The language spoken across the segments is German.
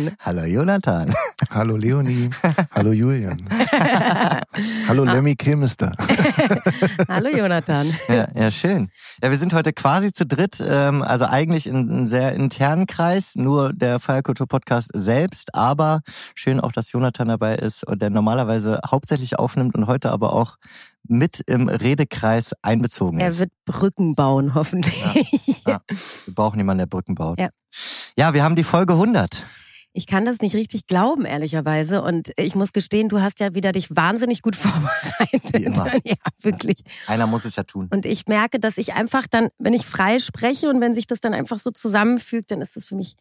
Julian. Hallo Jonathan. Hallo Leonie. Hallo Julian. Hallo Lemmy Kilmister. Hallo Jonathan. Ja, ja, schön. Ja, wir sind heute quasi zu dritt, ähm, also eigentlich in einem sehr internen Kreis, nur der Feierkultur Podcast selbst, aber schön auch, dass Jonathan dabei ist und der normalerweise hauptsächlich aufnimmt und heute aber auch mit im Redekreis einbezogen ist. Er wird Brücken bauen, hoffentlich. Ja, ja. Wir brauchen jemanden, der Brücken baut. Ja. ja, wir haben die Folge 100. Ich kann das nicht richtig glauben, ehrlicherweise. Und ich muss gestehen, du hast ja wieder dich wahnsinnig gut vorbereitet. Wie immer. Ja, wirklich. Einer muss es ja tun. Und ich merke, dass ich einfach dann, wenn ich frei spreche und wenn sich das dann einfach so zusammenfügt, dann ist es für mich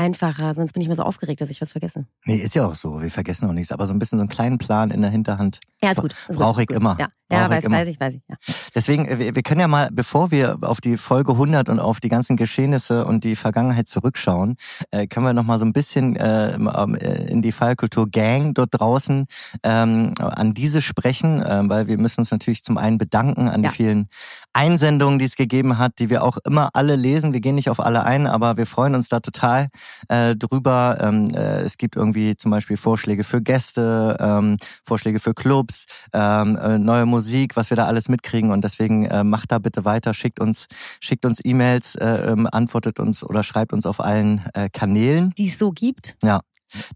einfacher. Sonst bin ich immer so aufgeregt, dass ich was vergesse. Nee, ist ja auch so. Wir vergessen auch nichts. Aber so ein bisschen so einen kleinen Plan in der Hinterhand. Ja, ist gut. Brauche ich gut. immer. Ja, ja ich weiß, immer. weiß ich, weiß ich. Ja. Deswegen, äh, wir wir können ja mal, bevor wir auf die Folge 100 und auf die ganzen Geschehnisse und die Vergangenheit zurückschauen, äh, können wir noch mal so ein bisschen äh, ähm, äh, in die Feierkultur-Gang dort draußen ähm, an diese sprechen, äh, weil wir müssen uns natürlich zum einen bedanken an Ja. die vielen Einsendungen, die es gegeben hat, die wir auch immer alle lesen. Wir gehen nicht auf alle ein, aber wir freuen uns da total äh, drüber. Ähm, äh, es gibt irgendwie zum Beispiel Vorschläge für Gäste, ähm, Vorschläge für Clubs, ähm, äh, neue Musik, was wir da alles mitkriegen und deswegen äh, macht da bitte weiter, schickt uns, schickt uns E-Mails, äh, ähm, antwortet uns oder schreibt uns auf allen äh, Kanälen. Die es so gibt. Ja.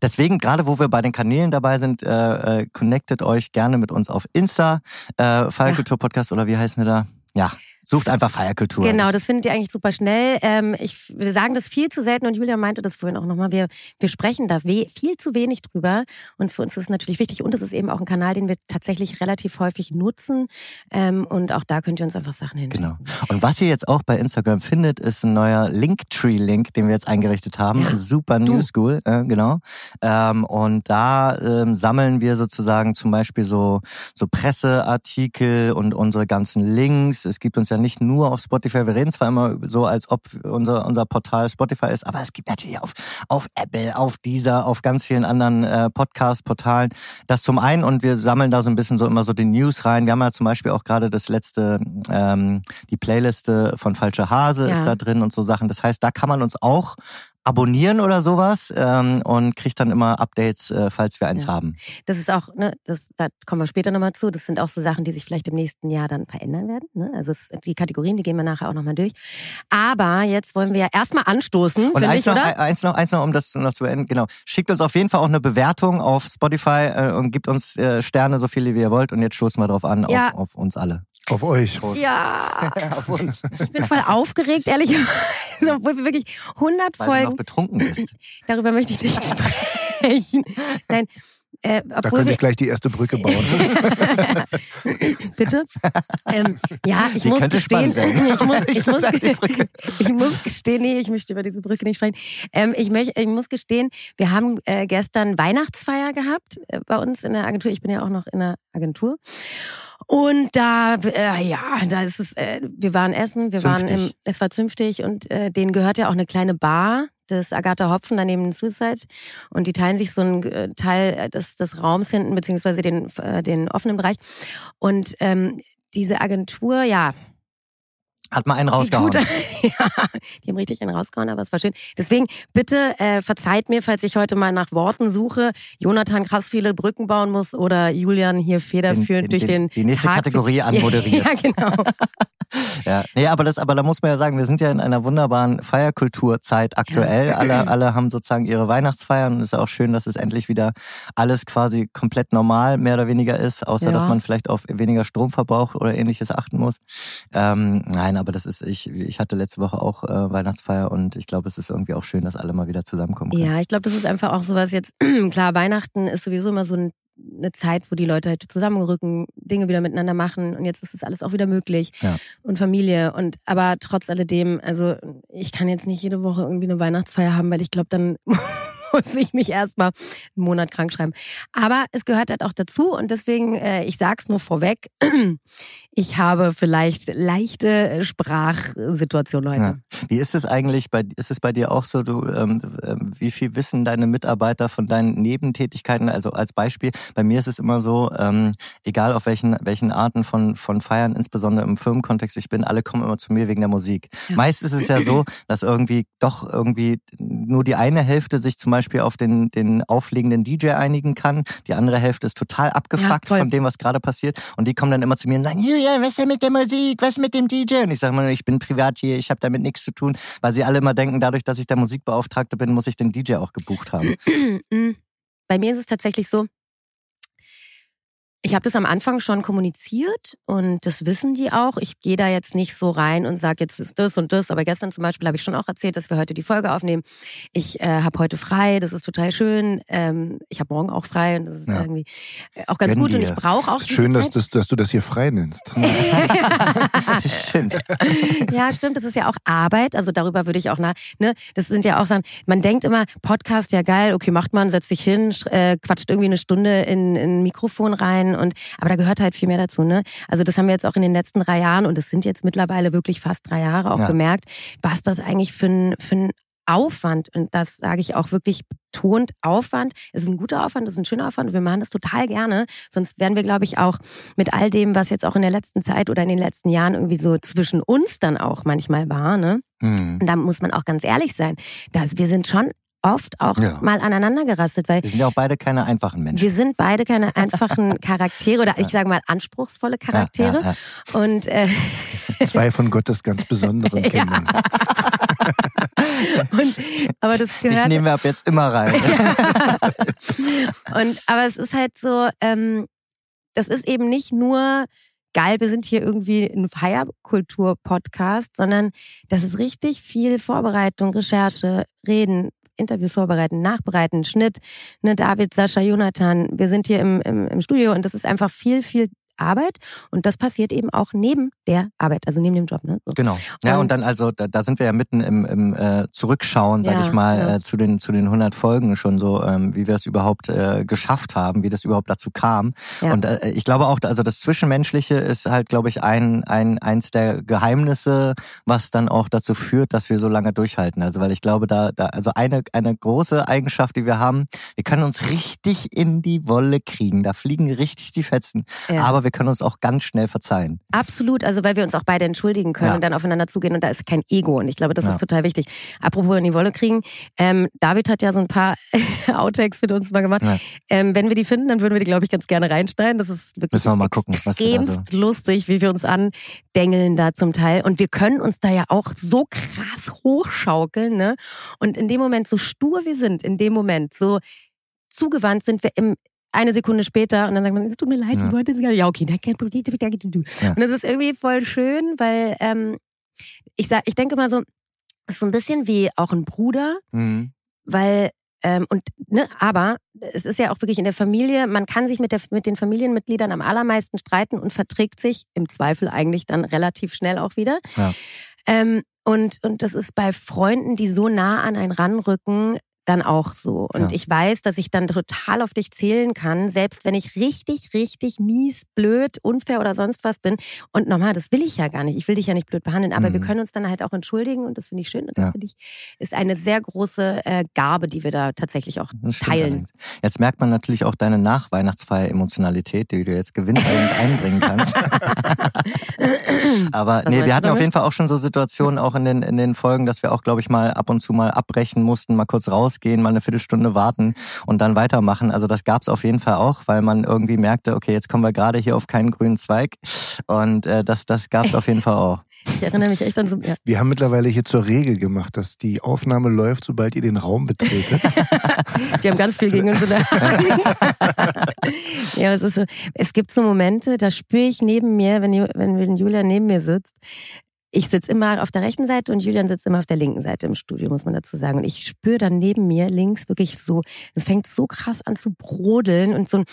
Deswegen, gerade wo wir bei den Kanälen dabei sind, äh, äh, connectet euch gerne mit uns auf Insta, äh, Feierkultur Podcast oder wie heißen wir da? Ja, sucht einfach Feierkultur. Genau, das findet ihr eigentlich super schnell. Ähm, ich, wir sagen das viel zu selten und Julia meinte das vorhin auch nochmal. Wir, wir sprechen da viel zu wenig drüber und für uns ist es natürlich wichtig und es ist eben auch ein Kanal, den wir tatsächlich relativ häufig nutzen ähm, und auch da könnt ihr uns einfach Sachen hin. Genau. Und was ihr jetzt auch bei Instagram findet, ist ein neuer Linktree-Link, den wir jetzt eingerichtet haben. Ja. Super New School, äh, genau. Ähm, und da ähm, sammeln wir sozusagen zum Beispiel so, so Presseartikel und unsere ganzen Links. Es gibt uns ja nicht nur auf Spotify. Wir reden zwar immer so, als ob unser, unser Portal Spotify ist, aber es gibt natürlich auf, auf Apple, auf Deezer, auf ganz vielen anderen äh, Podcast-Portalen. Das zum einen und wir sammeln da so ein bisschen so immer so die News rein. Wir haben ja zum Beispiel auch gerade das letzte, ähm, die Playliste von Falsche Hase Ja. ist da drin und so Sachen. Das heißt, da kann man uns auch abonnieren oder sowas ähm, und kriegt dann immer Updates, äh, falls wir eins Ja. haben. Das ist auch, ne, das, da kommen wir später nochmal zu. Das sind auch so Sachen, die sich vielleicht im nächsten Jahr dann verändern werden. Ne? Also es, die Kategorien, die gehen wir nachher auch nochmal durch. Aber jetzt wollen wir ja erstmal anstoßen, Und eins ich, noch, oder? eins noch, eins noch, um das noch zu enden. Genau. Schickt uns auf jeden Fall auch eine Bewertung auf Spotify äh, und gibt uns äh, Sterne, so viele wie ihr wollt. Und jetzt stoßen wir drauf an, Ja. auf, auf uns alle. Auf euch. Ja, auf uns. ich bin voll aufgeregt, ehrlicherweise, obwohl wir wirklich 100 Weil du noch Folgen, betrunken bist. darüber möchte ich nicht sprechen. Nein, äh, Da könnte ich gleich die erste Brücke bauen. Bitte? Ähm, ja, ich Die muss gestehen, ich muss, ich, muss, ich muss gestehen, nee, ich möchte über diese Brücke nicht sprechen. Ähm, ich, möchte, ich muss gestehen, wir haben äh, gestern Weihnachtsfeier gehabt äh, bei uns in der Agentur. Ich bin ja auch noch in der Agentur. Und da, äh, ja, da ist es, äh, wir waren essen, wir waren im, Zünftig. es war zünftig und äh, denen gehört ja auch eine kleine Bar, das Agatha Hopfen daneben Suicide und die teilen sich so einen äh, Teil äh, des, des Raums hinten beziehungsweise den, äh, den offenen Bereich und ähm, diese Agentur, ja, Hat mal einen die, rausgehauen. tut, ja, die haben richtig einen rausgehauen, aber es war schön. Deswegen bitte äh, verzeiht mir, falls ich heute mal nach Worten suche, Jonathan krass viele Brücken bauen muss oder Julian hier federführend durch den, die nächste Tag Kategorie anmoderiert. Ja, genau. Ja, nee, aber das, aber da muss man ja sagen, wir sind ja in einer wunderbaren Feierkulturzeit aktuell. Alle, alle haben sozusagen ihre Weihnachtsfeiern und es ist ja auch schön, dass es endlich wieder alles quasi komplett normal mehr oder weniger ist, außer Ja. dass man vielleicht auf weniger Stromverbrauch oder ähnliches achten muss. Ähm, nein, aber das ist, ich, ich hatte letzte Woche auch äh, Weihnachtsfeier und ich glaube, es ist irgendwie auch schön, dass alle mal wieder zusammenkommen können. Ja, ich glaube, das ist einfach auch sowas jetzt, klar, Weihnachten ist sowieso immer so ein eine Zeit, wo die Leute halt zusammenrücken, Dinge wieder miteinander machen und jetzt ist das alles auch wieder möglich Ja. und Familie und aber trotz alledem, also ich kann jetzt nicht jede Woche irgendwie eine Weihnachtsfeier haben, weil ich glaube, dann muss ich mich erstmal einen Monat krank schreiben. Aber es gehört halt auch dazu und deswegen, äh, ich sag's nur vorweg, ich habe vielleicht leichte Sprachsituationen heute. Ja. Wie ist es eigentlich bei ist es bei dir auch so, du ähm, ähm, wie viel wissen deine Mitarbeiter von deinen Nebentätigkeiten? Also als Beispiel, bei mir ist es immer so, ähm, egal auf welchen welchen Arten von von Feiern, insbesondere im Firmenkontext ich bin, alle kommen immer zu mir wegen der Musik. Ja. Meist ist es ja so, dass irgendwie doch irgendwie nur die eine Hälfte sich zum Beispiel auf den den auflegenden DJ einigen kann, die andere Hälfte ist total abgefuckt ja, von dem, was gerade passiert. Und die kommen dann immer zu mir und sagen, ja, was ist denn mit der Musik, was ist mit dem DJ? Und ich sage mal, ich bin privat hier, ich habe damit nichts zu tun, weil sie alle immer denken, dadurch, dass ich der Musikbeauftragte bin, muss ich den DJ auch gebucht haben. Bei mir ist es tatsächlich so, ich habe das am Anfang schon kommuniziert und das wissen die auch. Ich gehe da jetzt nicht so rein und sage, jetzt ist das und das. Aber gestern zum Beispiel habe ich schon auch erzählt, dass wir heute die Folge aufnehmen. Ich äh, habe heute frei, das ist total schön. Ähm, ich habe morgen auch frei und das ist ja. irgendwie auch ganz Gönn gut. Dir. Und ich brauche auch Schön, dass, das, dass du das hier frei nennst. das stimmt. ja, stimmt. Das ist ja auch Arbeit. Also darüber würde ich auch nach. Ne, das sind ja auch Sachen. Man denkt immer, Podcast ja geil. Okay, macht man, setzt sich hin, äh, quatscht irgendwie eine Stunde in, in ein Mikrofon rein und aber da gehört halt viel mehr dazu, ne? Also das haben wir jetzt auch in den letzten drei Jahren und es sind jetzt mittlerweile wirklich fast drei Jahre auch ja. gemerkt, was das eigentlich für ein, für ein Aufwand, und das sage ich auch wirklich betont, Aufwand. Es ist ein guter Aufwand, es ist ein schöner Aufwand und wir machen das total gerne. Sonst wären wir, glaube ich, auch mit all dem, was jetzt auch in der letzten Zeit oder in den letzten Jahren irgendwie so zwischen uns dann auch manchmal war, ne? Mhm. Und da muss man auch ganz ehrlich sein, dass wir sind schon oft auch ja. mal aneinander gerastet, weil wir sind ja auch beide keine einfachen Menschen. Wir sind beide keine einfachen Charaktere oder ich sage mal anspruchsvolle Charaktere ja, ja, und äh, zwei von Gottes ganz besonderen Kindern. und, aber das gehört. Ich nehme ab jetzt immer rein. und aber es ist halt so, ähm, das ist eben nicht nur geil, wir sind hier irgendwie ein Feierkultur-Podcast, sondern das ist richtig viel Vorbereitung, Recherche, Reden, Interviews vorbereiten, nachbereiten, Schnitt, ne, David, Sascha, Jonathan. Wir sind hier im, im, im Studio und das ist einfach viel, viel Arbeit und das passiert eben auch neben der Arbeit, also neben dem Job. Ne? So. Genau. Ja, und, und, dann also, da, da sind wir ja mitten im, im äh, Zurückschauen, sag ja, ich mal, ja. äh, zu den zu den 100 Folgen schon so, ähm, wie wir es überhaupt äh, geschafft haben, wie das überhaupt dazu kam. Ja. Und äh, ich glaube auch, also das Zwischenmenschliche ist halt, glaube ich, ein, ein eins der Geheimnisse, was dann auch dazu führt, dass wir so lange durchhalten. Also weil ich glaube, da, da also eine eine große Eigenschaft, die wir haben, wir können uns richtig in die Wolle kriegen. Da fliegen richtig die Fetzen. Aber wir können uns auch ganz schnell verzeihen. Absolut, also weil wir uns auch beide entschuldigen können ja. und dann aufeinander zugehen und da ist kein Ego und ich glaube, das ja. ist total wichtig. Apropos in die Wolle kriegen, ähm, David hat ja so ein paar Outtakes für uns mal gemacht. Ja. Ähm, wenn wir die finden, dann würden wir die, glaube ich, ganz gerne reinschneiden. Das ist wirklich Müssen wir mal gucken, was extremst so. lustig, wie wir uns andengeln da zum Teil und wir können uns da ja auch so krass hochschaukeln, ne? Und in dem Moment, so stur wir sind, in dem Moment, so zugewandt sind wir im eine Sekunde später und dann sagt man, es tut mir leid, ja. ich wollte es gar nicht. Ja, okay, kein Problem. Ja. Und das ist irgendwie voll schön, weil ähm, ich sag, ich denke mal so, es ist so ein bisschen wie auch ein Bruder, mhm. weil ähm, und ne, aber es ist ja auch wirklich in der Familie, man kann sich mit, der, mit den Familienmitgliedern am allermeisten streiten und verträgt sich im Zweifel eigentlich dann relativ schnell auch wieder. Ja. Ähm, und, und das ist bei Freunden, die so nah an einen ranrücken, dann auch so. Und ja. ich weiß, dass ich dann total auf dich zählen kann, selbst wenn ich richtig, richtig mies, blöd, unfair oder sonst was bin. Und nochmal, das will ich ja gar nicht. Ich will dich ja nicht blöd behandeln, aber mhm. wir können uns dann halt auch entschuldigen und das finde ich schön. Und das ja. finde ich ist eine sehr große äh, Gabe, die wir da tatsächlich auch teilen. Jetzt merkt man natürlich auch deine Nachweihnachtsfeier-Emotionalität, die du jetzt gewinnbringend einbringen kannst. aber was nee, wir hatten auf jeden Fall auch schon so Situationen auch in den, in den Folgen, dass wir auch, glaube ich, mal ab und zu mal abbrechen mussten, mal kurz raus rausgehen, mal eine Viertelstunde warten und dann weitermachen. Also das gab es auf jeden Fall auch, weil man irgendwie merkte, okay, jetzt kommen wir gerade hier auf keinen grünen Zweig. Und äh, das, das gab es auf jeden Fall auch. Ich erinnere mich echt an so. Ja. Wir haben mittlerweile hier zur Regel gemacht, dass die Aufnahme läuft, sobald ihr den Raum betretet. die haben ganz viel gegen uns in der Hand. ja, es ist so, es gibt so Momente, da spüre ich neben mir, wenn, wenn Julia neben mir sitzt, ich sitze immer auf der rechten Seite und Julian sitzt immer auf der linken Seite im Studio, muss man dazu sagen. Und ich spüre dann neben mir links wirklich so, fängt so krass an zu brodeln und so ein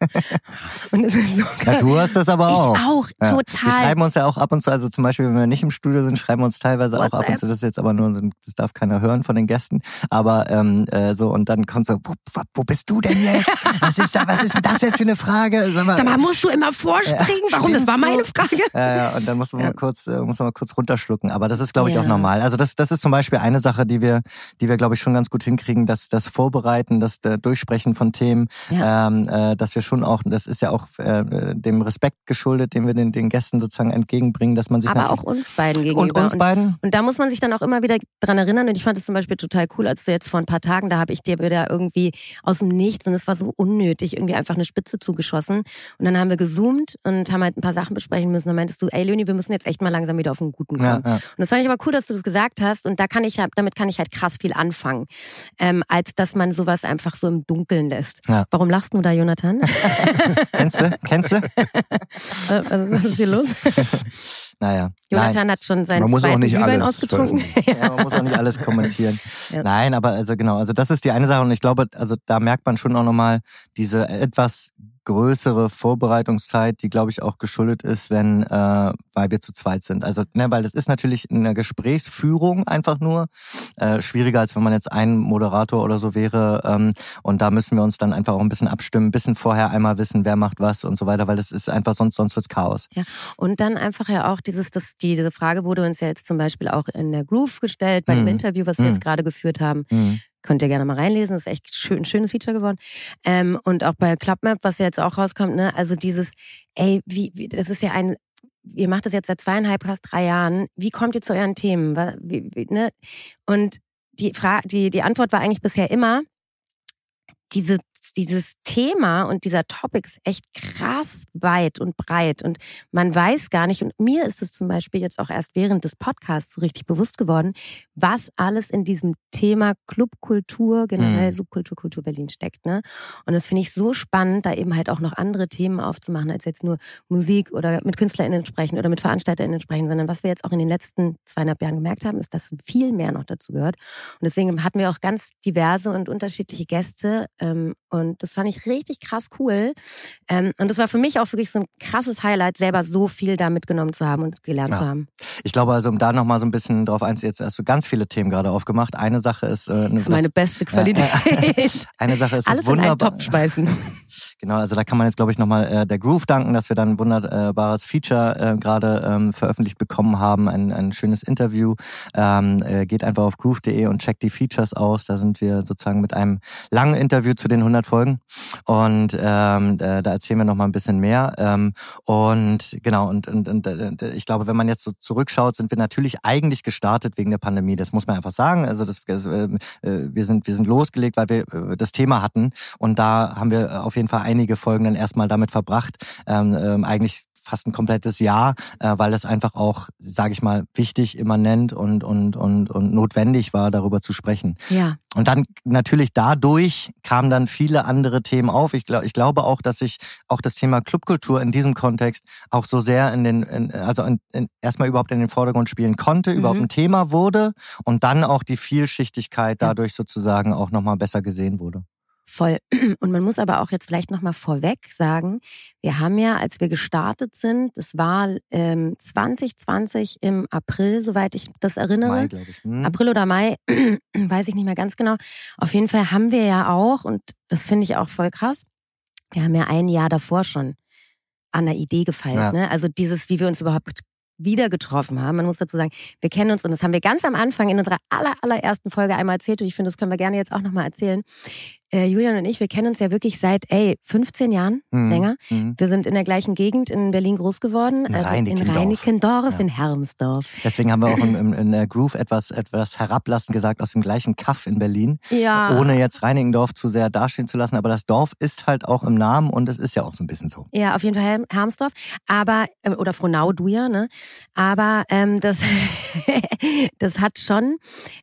und es ist so ja, du hast das aber auch. Ich auch, ja. total. Wir schreiben uns ja auch ab und zu, also zum Beispiel, wenn wir nicht im Studio sind, schreiben wir uns teilweise WhatsApp. auch ab und zu, das ist jetzt aber nur, das darf keiner hören von den Gästen, aber ähm, äh, so und dann kommt so, wo, wo bist du denn jetzt? Was ist da, was ist denn das jetzt für eine Frage? Sag mal, Sag mal musst du immer vorspringen? Ja, Warum? Das war meine Frage. Ja, ja, und dann muss man mal kurz, äh, muss man mal kurz runterschlucken. Aber das ist, glaube ich, auch normal. Also das, das ist zum Beispiel eine Sache, die wir, die wir, glaube ich, schon ganz gut hinkriegen, dass das Vorbereiten, das Durchsprechen von Themen, ähm, äh, dass wir schon auch, das ist ja auch äh, dem Respekt geschuldet, den wir den, den Gästen sozusagen entgegenbringen, dass man sich aber auch uns beiden gegenüber und uns beiden und, und, da muss man sich dann auch immer wieder dran erinnern und ich fand es zum Beispiel total cool, als du jetzt vor ein paar Tagen da habe ich dir wieder irgendwie aus dem Nichts und es war so unnötig irgendwie einfach eine Spitze zugeschossen und dann haben wir gezoomt und haben halt ein paar Sachen besprechen müssen. Dann meintest du, ey Leonie, wir müssen jetzt echt mal langsam wieder auf einen guten kommen. Ja, ja. Und das fand ich aber cool, dass du das gesagt hast und da kann ich damit kann ich halt krass viel anfangen, ähm, als dass man sowas einfach so im Dunkeln lässt. Ja. Warum lachst du da, Jonathan? Kennst du? Kennst du? Was ist hier los? Naja. Jonathan Nein. hat schon seinen man muss zweiten auch nicht Glühwein ausgetrunken. ja, man muss auch nicht alles kommentieren. Ja. Nein, aber also genau, also das ist die eine Sache und ich glaube, also da merkt man schon auch nochmal diese etwas größere Vorbereitungszeit, die glaube ich auch geschuldet ist, wenn äh, weil wir zu zweit sind. Also ne, weil das ist natürlich in der Gesprächsführung einfach nur äh, schwieriger als wenn man jetzt ein Moderator oder so wäre. Ähm, und da müssen wir uns dann einfach auch ein bisschen abstimmen, ein bisschen vorher einmal wissen, wer macht was und so weiter, weil das ist einfach sonst sonst wird's Chaos. Ja und dann einfach ja auch dieses, das, diese Frage wurde uns ja jetzt zum Beispiel auch in der Groove gestellt bei mhm. dem Interview, was wir mhm. jetzt gerade geführt haben. Mhm. Könnt ihr gerne mal reinlesen, das ist echt schön, ein schönes Feature geworden. Ähm, und auch bei Clubmap, was ja jetzt auch rauskommt, ne, also dieses, ey, wie, wie das ist ja ein, ihr macht das jetzt seit zweieinhalb, fast drei Jahren. Wie kommt ihr zu euren Themen? Wie, wie, ne? Und die, Frage, die, die Antwort war eigentlich bisher immer, diese dieses Thema und dieser Topic ist echt krass weit und breit und man weiß gar nicht, und mir ist es zum Beispiel jetzt auch erst während des Podcasts so richtig bewusst geworden, was alles in diesem Thema Clubkultur, generell mhm. Subkultur, Kultur Berlin steckt. Ne? Und das finde ich so spannend, da eben halt auch noch andere Themen aufzumachen, als jetzt nur Musik oder mit KünstlerInnen sprechen oder mit VeranstalterInnen sprechen, sondern was wir jetzt auch in den letzten zweieinhalb Jahren gemerkt haben, ist, dass viel mehr noch dazu gehört. Und deswegen hatten wir auch ganz diverse und unterschiedliche Gäste ähm, und das fand ich richtig krass cool. Ähm, und das war für mich auch wirklich so ein krasses Highlight, selber so viel da mitgenommen zu haben und gelernt ja. zu haben. Ich glaube also, um da nochmal so ein bisschen drauf einzugehen, jetzt hast du ganz viele Themen gerade aufgemacht. Eine Sache ist... Äh, das ist meine beste Qualität. Ja, eine Sache ist Alles das wunderbar. In Topf schmeißen. Genau, also da kann man jetzt, glaube ich, nochmal äh, der Groove danken, dass wir dann ein wunderbares Feature äh, gerade ähm, veröffentlicht bekommen haben. Ein, ein schönes Interview. Ähm, äh, geht einfach auf groove.de und checkt die Features aus. Da sind wir sozusagen mit einem langen Interview zu den 100 Folgen. Und ähm, da, da erzählen wir nochmal ein bisschen mehr. Ähm, und genau, und, und, und äh, ich glaube, wenn man jetzt so zurückschaut, sind wir natürlich eigentlich gestartet wegen der Pandemie. Das muss man einfach sagen. Also das, das äh, wir sind wir sind losgelegt, weil wir äh, das Thema hatten. Und da haben wir auf jeden Fall einige Folgen dann erstmal damit verbracht, ähm, ähm, eigentlich fast ein komplettes Jahr, äh, weil es einfach auch, sage ich mal, wichtig, immanent und, und, und, und notwendig war, darüber zu sprechen. Ja. Und dann natürlich dadurch kamen dann viele andere Themen auf. Ich, glaub, ich glaube auch, dass sich auch das Thema Clubkultur in diesem Kontext auch so sehr in den, in, also in, in, erstmal überhaupt in den Vordergrund spielen konnte, mhm. überhaupt ein Thema wurde und dann auch die Vielschichtigkeit dadurch sozusagen auch nochmal besser gesehen wurde. Voll. Und man muss aber auch jetzt vielleicht nochmal vorweg sagen, wir haben ja, als wir gestartet sind, das war ähm, 2020 im April, soweit ich das erinnere. Mai, glaube ich. Hm. April oder Mai, weiß ich nicht mehr ganz genau. Auf jeden Fall haben wir ja auch, und das finde ich auch voll krass, wir haben ja ein Jahr davor schon an der Idee gefeilt. Ja. Ne? Also dieses, wie wir uns überhaupt wieder getroffen haben. Man muss dazu sagen, wir kennen uns und das haben wir ganz am Anfang in unserer aller, allerersten Folge einmal erzählt und ich finde, das können wir gerne jetzt auch nochmal erzählen äh, Julian und ich, wir kennen uns ja wirklich seit, ey, 15 Jahren mhm. länger. Mhm. Wir sind in der gleichen Gegend in Berlin groß geworden. In also Reinickendorf. In Reinickendorf, ja. in Hermsdorf. Deswegen haben wir auch in, in, der Groove etwas, etwas herablassend gesagt aus dem gleichen Kaff in Berlin. Ja. Ohne jetzt Reinickendorf zu sehr dastehen zu lassen. Aber das Dorf ist halt auch im Namen und es ist ja auch so ein bisschen so. Ja, auf jeden Fall Hermsdorf. Aber, äh, oder Frohnau, du ja, ne? Aber ähm, das, das hat schon...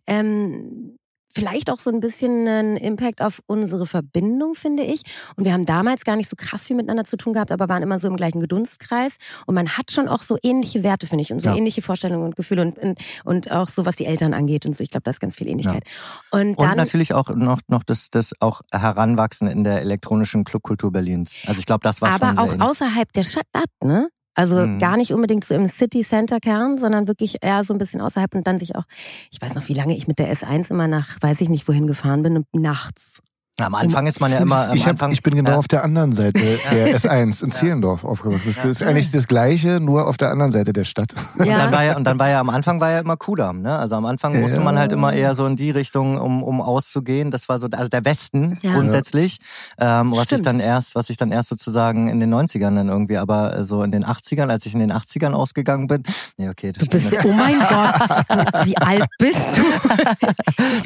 Ähm, vielleicht auch so ein bisschen einen Impact auf unsere Verbindung, finde ich. Und wir haben damals gar nicht so krass viel miteinander zu tun gehabt, aber waren immer so im gleichen Dunstkreis. Und man hat schon auch so ähnliche Werte, finde ich, und so Ja. ähnliche Vorstellungen und Gefühle und, und, und auch so, was die Eltern angeht und so. Ich glaube, da ist ganz viel Ähnlichkeit. Und Und dann, natürlich auch noch, noch das, das auch Heranwachsen in der elektronischen Clubkultur Berlins. Also ich glaube, das war aber schon sehr auch ähnlich. außerhalb der Stadt, ne? Also Mhm. gar nicht unbedingt so im City Center Kern, sondern wirklich eher so ein bisschen außerhalb und dann sich auch, ich weiß noch, wie lange ich mit der S1 immer nach, weiß ich nicht, wohin gefahren bin und nachts. Am Anfang ist man ja immer, am ich, hab, Anfang, ich bin genau ja. auf der anderen Seite der S1 in Zehlendorf aufgewachsen. Das ist Ja. eigentlich das Gleiche, nur auf der anderen Seite der Stadt. Und dann war ja, und dann war ja am Anfang war ja immer Kudamm, ne? Also am Anfang musste Ja. man halt immer eher so in die Richtung, um, um auszugehen. Das war so, also der Westen Ja. grundsätzlich, ähm, was ich dann erst, was ich dann erst sozusagen in den 90ern dann irgendwie, aber so in den 80ern, als ich in den 80ern ausgegangen bin, nee, okay, das Du bist, oh mein Gott, wie alt bist du?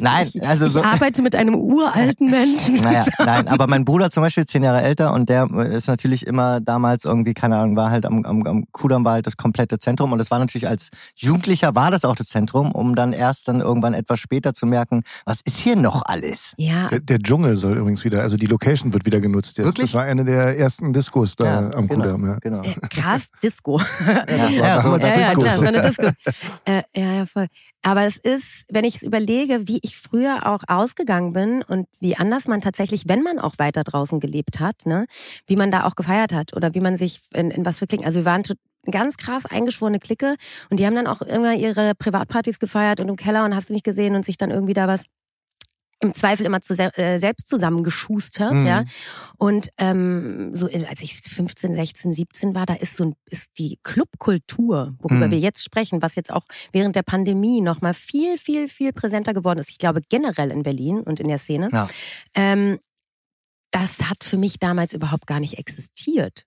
Nein, also so. Ich arbeite mit einem uralten Menschen. Naja, nein, aber mein Bruder zum Beispiel zehn Jahre älter und der ist natürlich immer damals irgendwie, keine Ahnung, war halt am, am, am Kudamm war halt das komplette Zentrum und es war natürlich als Jugendlicher war das auch das Zentrum, um dann erst dann irgendwann etwas später zu merken, was ist hier noch alles? Ja, Der, der Dschungel soll übrigens wieder, also die Location wird wieder genutzt jetzt. Wirklich? Das war eine der ersten Diskos da am genau, Kudamm. Ja. genau. äh, krass, Disco. Ja, das Ja, so- ja, ja, klar, es war eine Disco. äh, ja, ja, voll. Aber es ist, wenn ich es überlege, wie ich früher auch ausgegangen bin und wie anders man tatsächlich, wenn man auch weiter draußen gelebt hat, ne, wie man da auch gefeiert hat oder wie man sich in, in was für Klicken. Also wir waren ganz krass eingeschworene Clique und die haben dann auch immer ihre Privatpartys gefeiert und im Keller und hast du nicht gesehen und sich dann irgendwie da was im Zweifel immer zu, äh, selbst zusammengeschustert, Mhm. ja. Und ähm, so als ich 15, 16, 17 war, da ist so ein, ist die Clubkultur, worüber Mhm. wir jetzt sprechen, was jetzt auch während der Pandemie noch mal viel, viel, viel präsenter geworden ist. Ich glaube generell in Berlin und in der Szene. Ja. Ähm, das hat für mich damals überhaupt gar nicht existiert.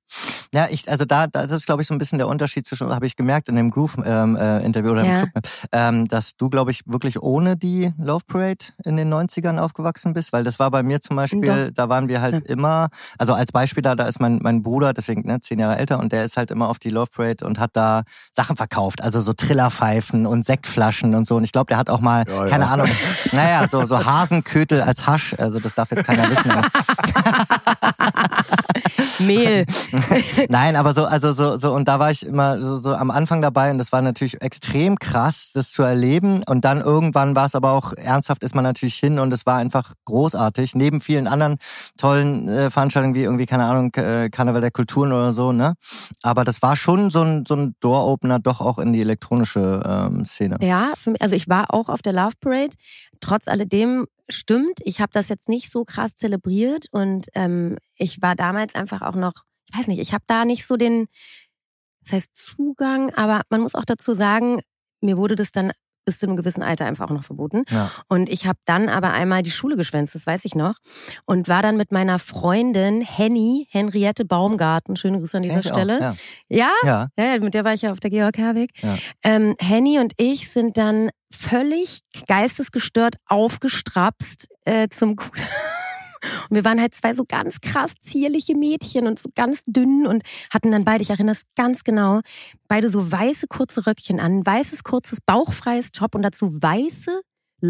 Ja, ich, also da, da das ist, glaube ich, so ein bisschen der Unterschied zwischen, habe ich gemerkt in dem Groove-Interview äh, Interview oder Ja. im Club, ähm, dass du, glaube ich, wirklich ohne die Love Parade in den 90ern aufgewachsen bist, weil das war bei mir zum Beispiel, da waren wir halt immer, also als Beispiel da, da ist mein, mein Bruder, deswegen ne, zehn Jahre älter und der ist halt immer auf die Love Parade und hat da Sachen verkauft, also so Trillerpfeifen und Sektflaschen und so und ich glaube, der hat auch mal, Ja, ja. keine Ahnung, naja, so, so Hasenkötel als Hasch, also das darf jetzt keiner wissen. Mehl. Nein, aber so, also so, so, und da war ich immer so, so am Anfang dabei und das war natürlich extrem krass, das zu erleben. Und dann irgendwann war es aber auch ernsthaft, ist man natürlich hin und es war einfach großartig. Neben vielen anderen tollen äh, Veranstaltungen wie irgendwie, keine Ahnung, äh, Karneval der Kulturen oder so, ne? Aber das war schon so ein, so ein Door-Opener doch auch in die elektronische ähm, Szene. Ja, mich, also ich war auch auf der Love Parade. Trotz alledem stimmt, ich habe das jetzt nicht so krass zelebriert und ähm, ich war damals einfach auch noch, ich weiß nicht, ich habe da nicht so den, das heißt Zugang, aber man muss auch dazu sagen, mir wurde das dann bis zu einem gewissen Alter einfach auch noch verboten. Ja. Und ich habe dann aber einmal die Schule geschwänzt, das weiß ich noch. Und war dann mit meiner Freundin Henny, Henriette Baumgarten, schöne Grüße an dieser auch, Stelle. Ja. ja? ja. Ja, ja, mit der war ich ja auf der Georg Herweg. Ja. Ähm, Henny und ich sind dann völlig geistesgestört aufgestrapst äh, zum Kuh. Und wir waren halt zwei so ganz krass zierliche Mädchen und so ganz dünn und hatten dann beide, ich erinnere es ganz genau, beide so weiße kurze Röckchen an, weißes kurzes bauchfreies Top und dazu weiße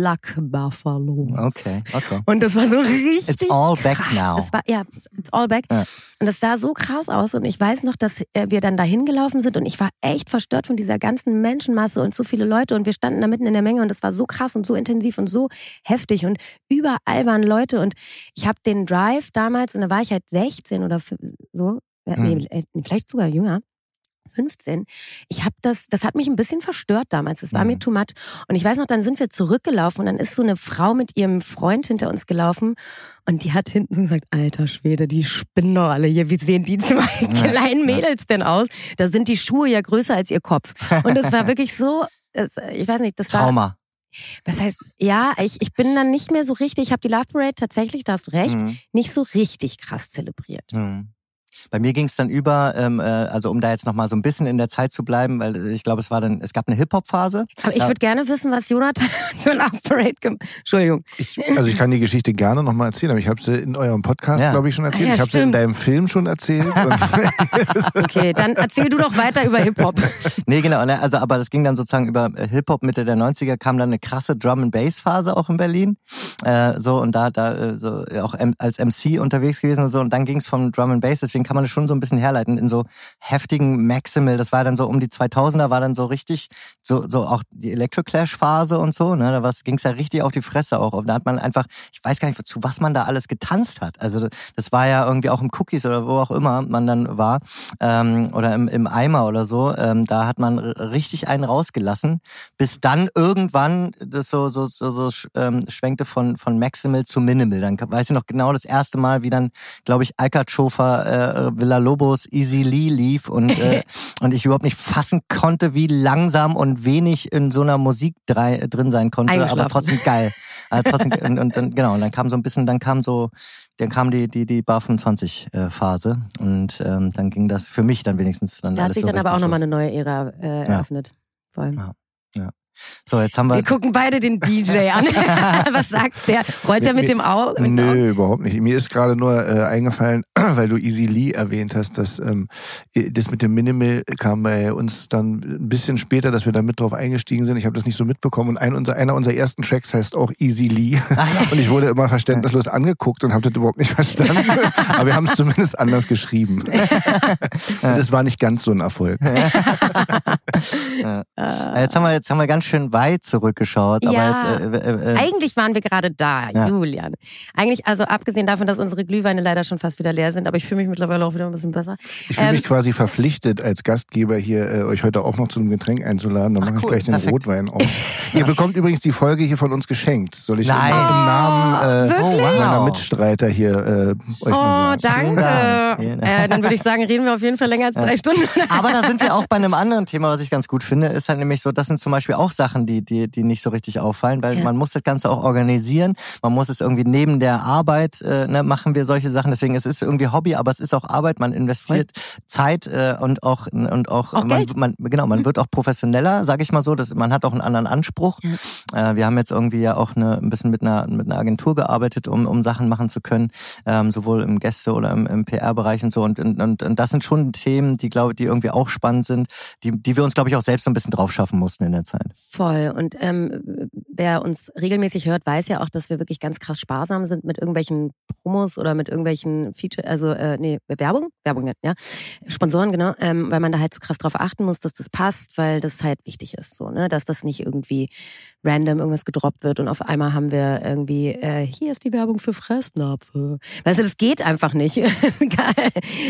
Lackbuffalo. Okay, okay. Und das war so richtig. It's all back krass. now. Es war, ja, it's all back. Ja. Und das sah so krass aus. Und ich weiß noch, dass äh, wir dann dahin gelaufen sind und ich war echt verstört von dieser ganzen Menschenmasse und so viele Leute. Und wir standen da mitten in der Menge und es war so krass und so intensiv und so heftig. Und überall waren Leute. Und ich habe den Drive damals, und da war ich halt 16 oder so, nee, Hm. äh, vielleicht sogar jünger. 15. Ich habe das, das hat mich ein bisschen verstört damals. Das war Mhm. mir too much. Und ich weiß noch, dann sind wir zurückgelaufen und dann ist so eine Frau mit ihrem Freund hinter uns gelaufen und die hat hinten so gesagt, alter Schwede, die spinnen doch alle hier. Wie sehen die zwei kleinen Mädels denn aus? Da sind die Schuhe ja größer als ihr Kopf. Und es war wirklich so, das, ich weiß nicht, das war, Trauma. was heißt, ja, ich, ich bin dann nicht mehr so richtig, ich habe die Love Parade tatsächlich, da hast du recht, Mhm. nicht so richtig krass zelebriert. Mhm. Bei mir ging es dann über, ähm, äh, also um da jetzt nochmal so ein bisschen in der Zeit zu bleiben, weil ich glaube, es war dann, es gab eine Hip-Hop-Phase. Aber ich würde gerne wissen, was Jonathan für ein Love Parade gemacht Entschuldigung. Ich, also ich kann die Geschichte gerne nochmal erzählen, aber ich habe sie in eurem Podcast, Ja. glaube ich, schon erzählt. Ja, ich habe sie in deinem Film schon erzählt. Okay, dann erzähl du doch weiter über Hip-Hop. Nee, genau, ne, also aber das ging dann sozusagen über äh, Hip-Hop Mitte der 90er, kam dann eine krasse Drum-and-Bass-Phase auch in Berlin. Äh, so und da, da äh, so auch M als MC unterwegs gewesen und so. Und dann ging es vom Drum and Bass, deswegen kann man das schon so ein bisschen herleiten in so heftigen Maximal. Das war dann so um die 2000er, war dann so richtig, so, so auch die Electro-Clash-Phase und so. Ne? Da ging es ja richtig auf die Fresse auch. Da hat man einfach, ich weiß gar nicht, zu was man da alles getanzt hat. Also das, war ja irgendwie auch im Cookies oder wo auch immer man dann war ähm, oder im, im Eimer oder so. Ähm, da hat man richtig einen rausgelassen, bis dann irgendwann das so so so, so ähm, schwenkte von von Maximal zu Minimal. Dann weiß ich noch genau das erste Mal, wie dann glaube ich Alcachofa äh, Villa Lobos Easy Lee lief und äh, und ich überhaupt nicht fassen konnte, wie langsam und wenig in so einer Musik drei, drin sein konnte, aber trotzdem geil. Äh, trotzdem, und, und dann genau, und dann kam so ein bisschen, dann kam so dann kam die die die Bar 25 äh, Phase und ähm, dann ging das für mich dann wenigstens dann Da hat alles sich so dann aber auch nochmal eine neue Ära äh, eröffnet. Voll. Ja. So, jetzt haben wir Wir gucken beide den DJ an. Was sagt der? Rollt der mit dem Auge? Nö, überhaupt nicht. Mir ist gerade nur äh, eingefallen, weil du Easy Lee erwähnt hast, dass ähm, das mit dem Minimal kam bei uns dann ein bisschen später, dass wir da mit drauf eingestiegen sind. Ich habe das nicht so mitbekommen. Und ein, unser, einer unserer ersten Tracks heißt auch Easy Lee. Und ich wurde immer verständnislos angeguckt und habe das überhaupt nicht verstanden. Aber wir haben es zumindest anders geschrieben. Und es war nicht ganz so ein Erfolg. äh, jetzt haben wir jetzt haben wir ganz schön weit zurückgeschaut, aber Ja. jetzt äh, äh, äh, Eigentlich waren wir gerade da, Ja. Julian. Eigentlich, also abgesehen davon, dass unsere Glühweine leider schon fast wieder leer sind, aber ich fühle mich mittlerweile auch wieder ein bisschen besser. Ich fühle Ähm, mich quasi verpflichtet, als Gastgeber hier äh, euch heute auch noch zu einem Getränk einzuladen. Dann Ach, mache ich cool, gleich den perfekt. Rotwein auf. Ihr bekommt übrigens die Folge hier von uns geschenkt. Soll ich Nein. im Namen äh? Oh, wow. meiner Mitstreiter hier äh, euch Oh, mal sagen? danke. Dank. Vielen Dank. Äh, dann würde ich sagen, reden wir auf jeden Fall länger als drei Stunden. Aber da sind wir auch bei einem anderen Thema, was ich ganz gut finde, ist halt nämlich so, das sind zum Beispiel auch Sachen, die, die, die nicht so richtig auffallen, weil Ja. man muss das Ganze auch organisieren. Man muss es irgendwie neben der Arbeit, äh, ne, machen wir solche Sachen. Deswegen, es ist irgendwie Hobby, aber es ist auch Arbeit. Man investiert Zeit äh, und auch, und auch, Auch man, Geld. man, genau, man wird auch professioneller, sage ich mal so. Das, man hat auch einen anderen Anspruch. Äh, wir haben jetzt irgendwie ja auch eine, ein bisschen mit einer, mit einer Agentur gearbeitet, um, um Sachen machen zu können, ähm, sowohl im Gäste- oder im, im PR-Bereich und so. Und, und, und, und das sind schon Themen, die, glaube die irgendwie auch spannend sind, die, die wir uns, glaube ich, auch selbst so ein bisschen drauf schaffen mussten in der Zeit. Voll. Und ähm, wer uns regelmäßig hört, weiß ja auch, dass wir wirklich ganz krass sparsam sind mit irgendwelchen Promos oder mit irgendwelchen Feature, also äh, nee, Werbung, Werbung nicht, ja. Sponsoren, genau, ähm, weil man da halt so krass drauf achten muss, dass das passt, weil das halt wichtig ist, so, ne, dass das nicht irgendwie random irgendwas gedroppt wird und auf einmal haben wir irgendwie, äh, hier ist die Werbung für Fressnapfe. Weißt du, das geht einfach nicht.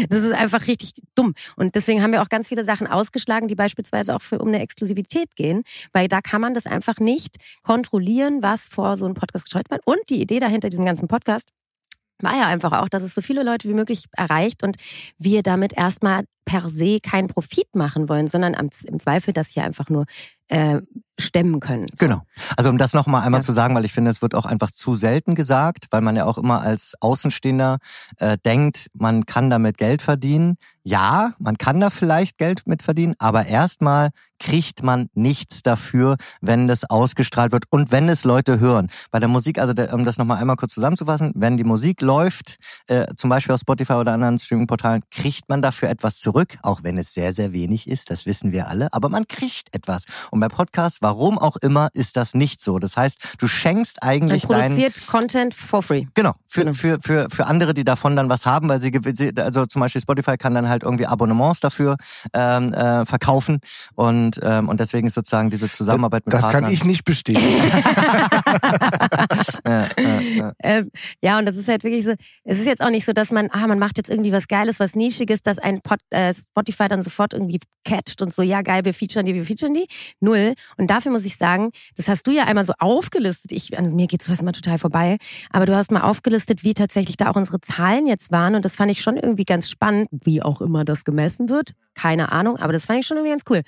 Das ist einfach richtig dumm. Und deswegen haben wir auch ganz viele Sachen ausgeschlagen, die beispielsweise auch für um eine Exklusivität gehen, weil da kann man das einfach nicht kontrollieren, was vor so einem Podcast gestreut wird. Und die Idee dahinter diesem ganzen Podcast war ja einfach auch, dass es so viele Leute wie möglich erreicht und wir damit erstmal per se keinen Profit machen wollen, sondern am, im Zweifel das hier einfach nur äh, stemmen können. So. Genau. Also um das nochmal einmal Ja. zu sagen, weil ich finde, es wird auch einfach zu selten gesagt, weil man ja auch immer als Außenstehender äh, denkt, man kann damit Geld verdienen. Ja, man kann da vielleicht Geld mit verdienen, aber erstmal kriegt man nichts dafür, wenn das ausgestrahlt wird und wenn es Leute hören. Bei der Musik, also der, um das nochmal einmal kurz zusammenzufassen, wenn die Musik läuft, äh, zum Beispiel auf Spotify oder anderen Streaming-Portalen, kriegt man dafür etwas zurück, auch wenn es sehr, sehr wenig ist, das wissen wir alle, aber man kriegt etwas. Und bei Podcasts, warum auch immer, ist das nicht so. Das heißt, du schenkst Man eigentlich dein produziert Content for free. Genau, für, Genau. Für, für, für andere, die davon dann was haben, weil sie, also zum Beispiel Spotify kann dann halt irgendwie Abonnements dafür ähm, äh, verkaufen und, ähm, und deswegen ist sozusagen diese Zusammenarbeit mit Das Partnern. kann ich nicht bestätigen. Äh, äh, äh. Ähm, ja, und das ist halt wirklich so, es ist jetzt auch nicht so, dass man, ah, man macht jetzt irgendwie was Geiles, was Nischiges, dass ein Pod, äh, Spotify dann sofort irgendwie catcht und so, ja geil, wir featuren die, wir featuren die. Null. Und dafür muss ich sagen, das hast du ja einmal so aufgelistet. Ich, also mir geht sowas immer total vorbei, aber du hast mal aufgelistet, wie tatsächlich da auch unsere Zahlen jetzt waren. Und das fand ich schon irgendwie ganz spannend, wie auch immer das gemessen wird. Keine Ahnung, aber das fand ich schon irgendwie ganz cool.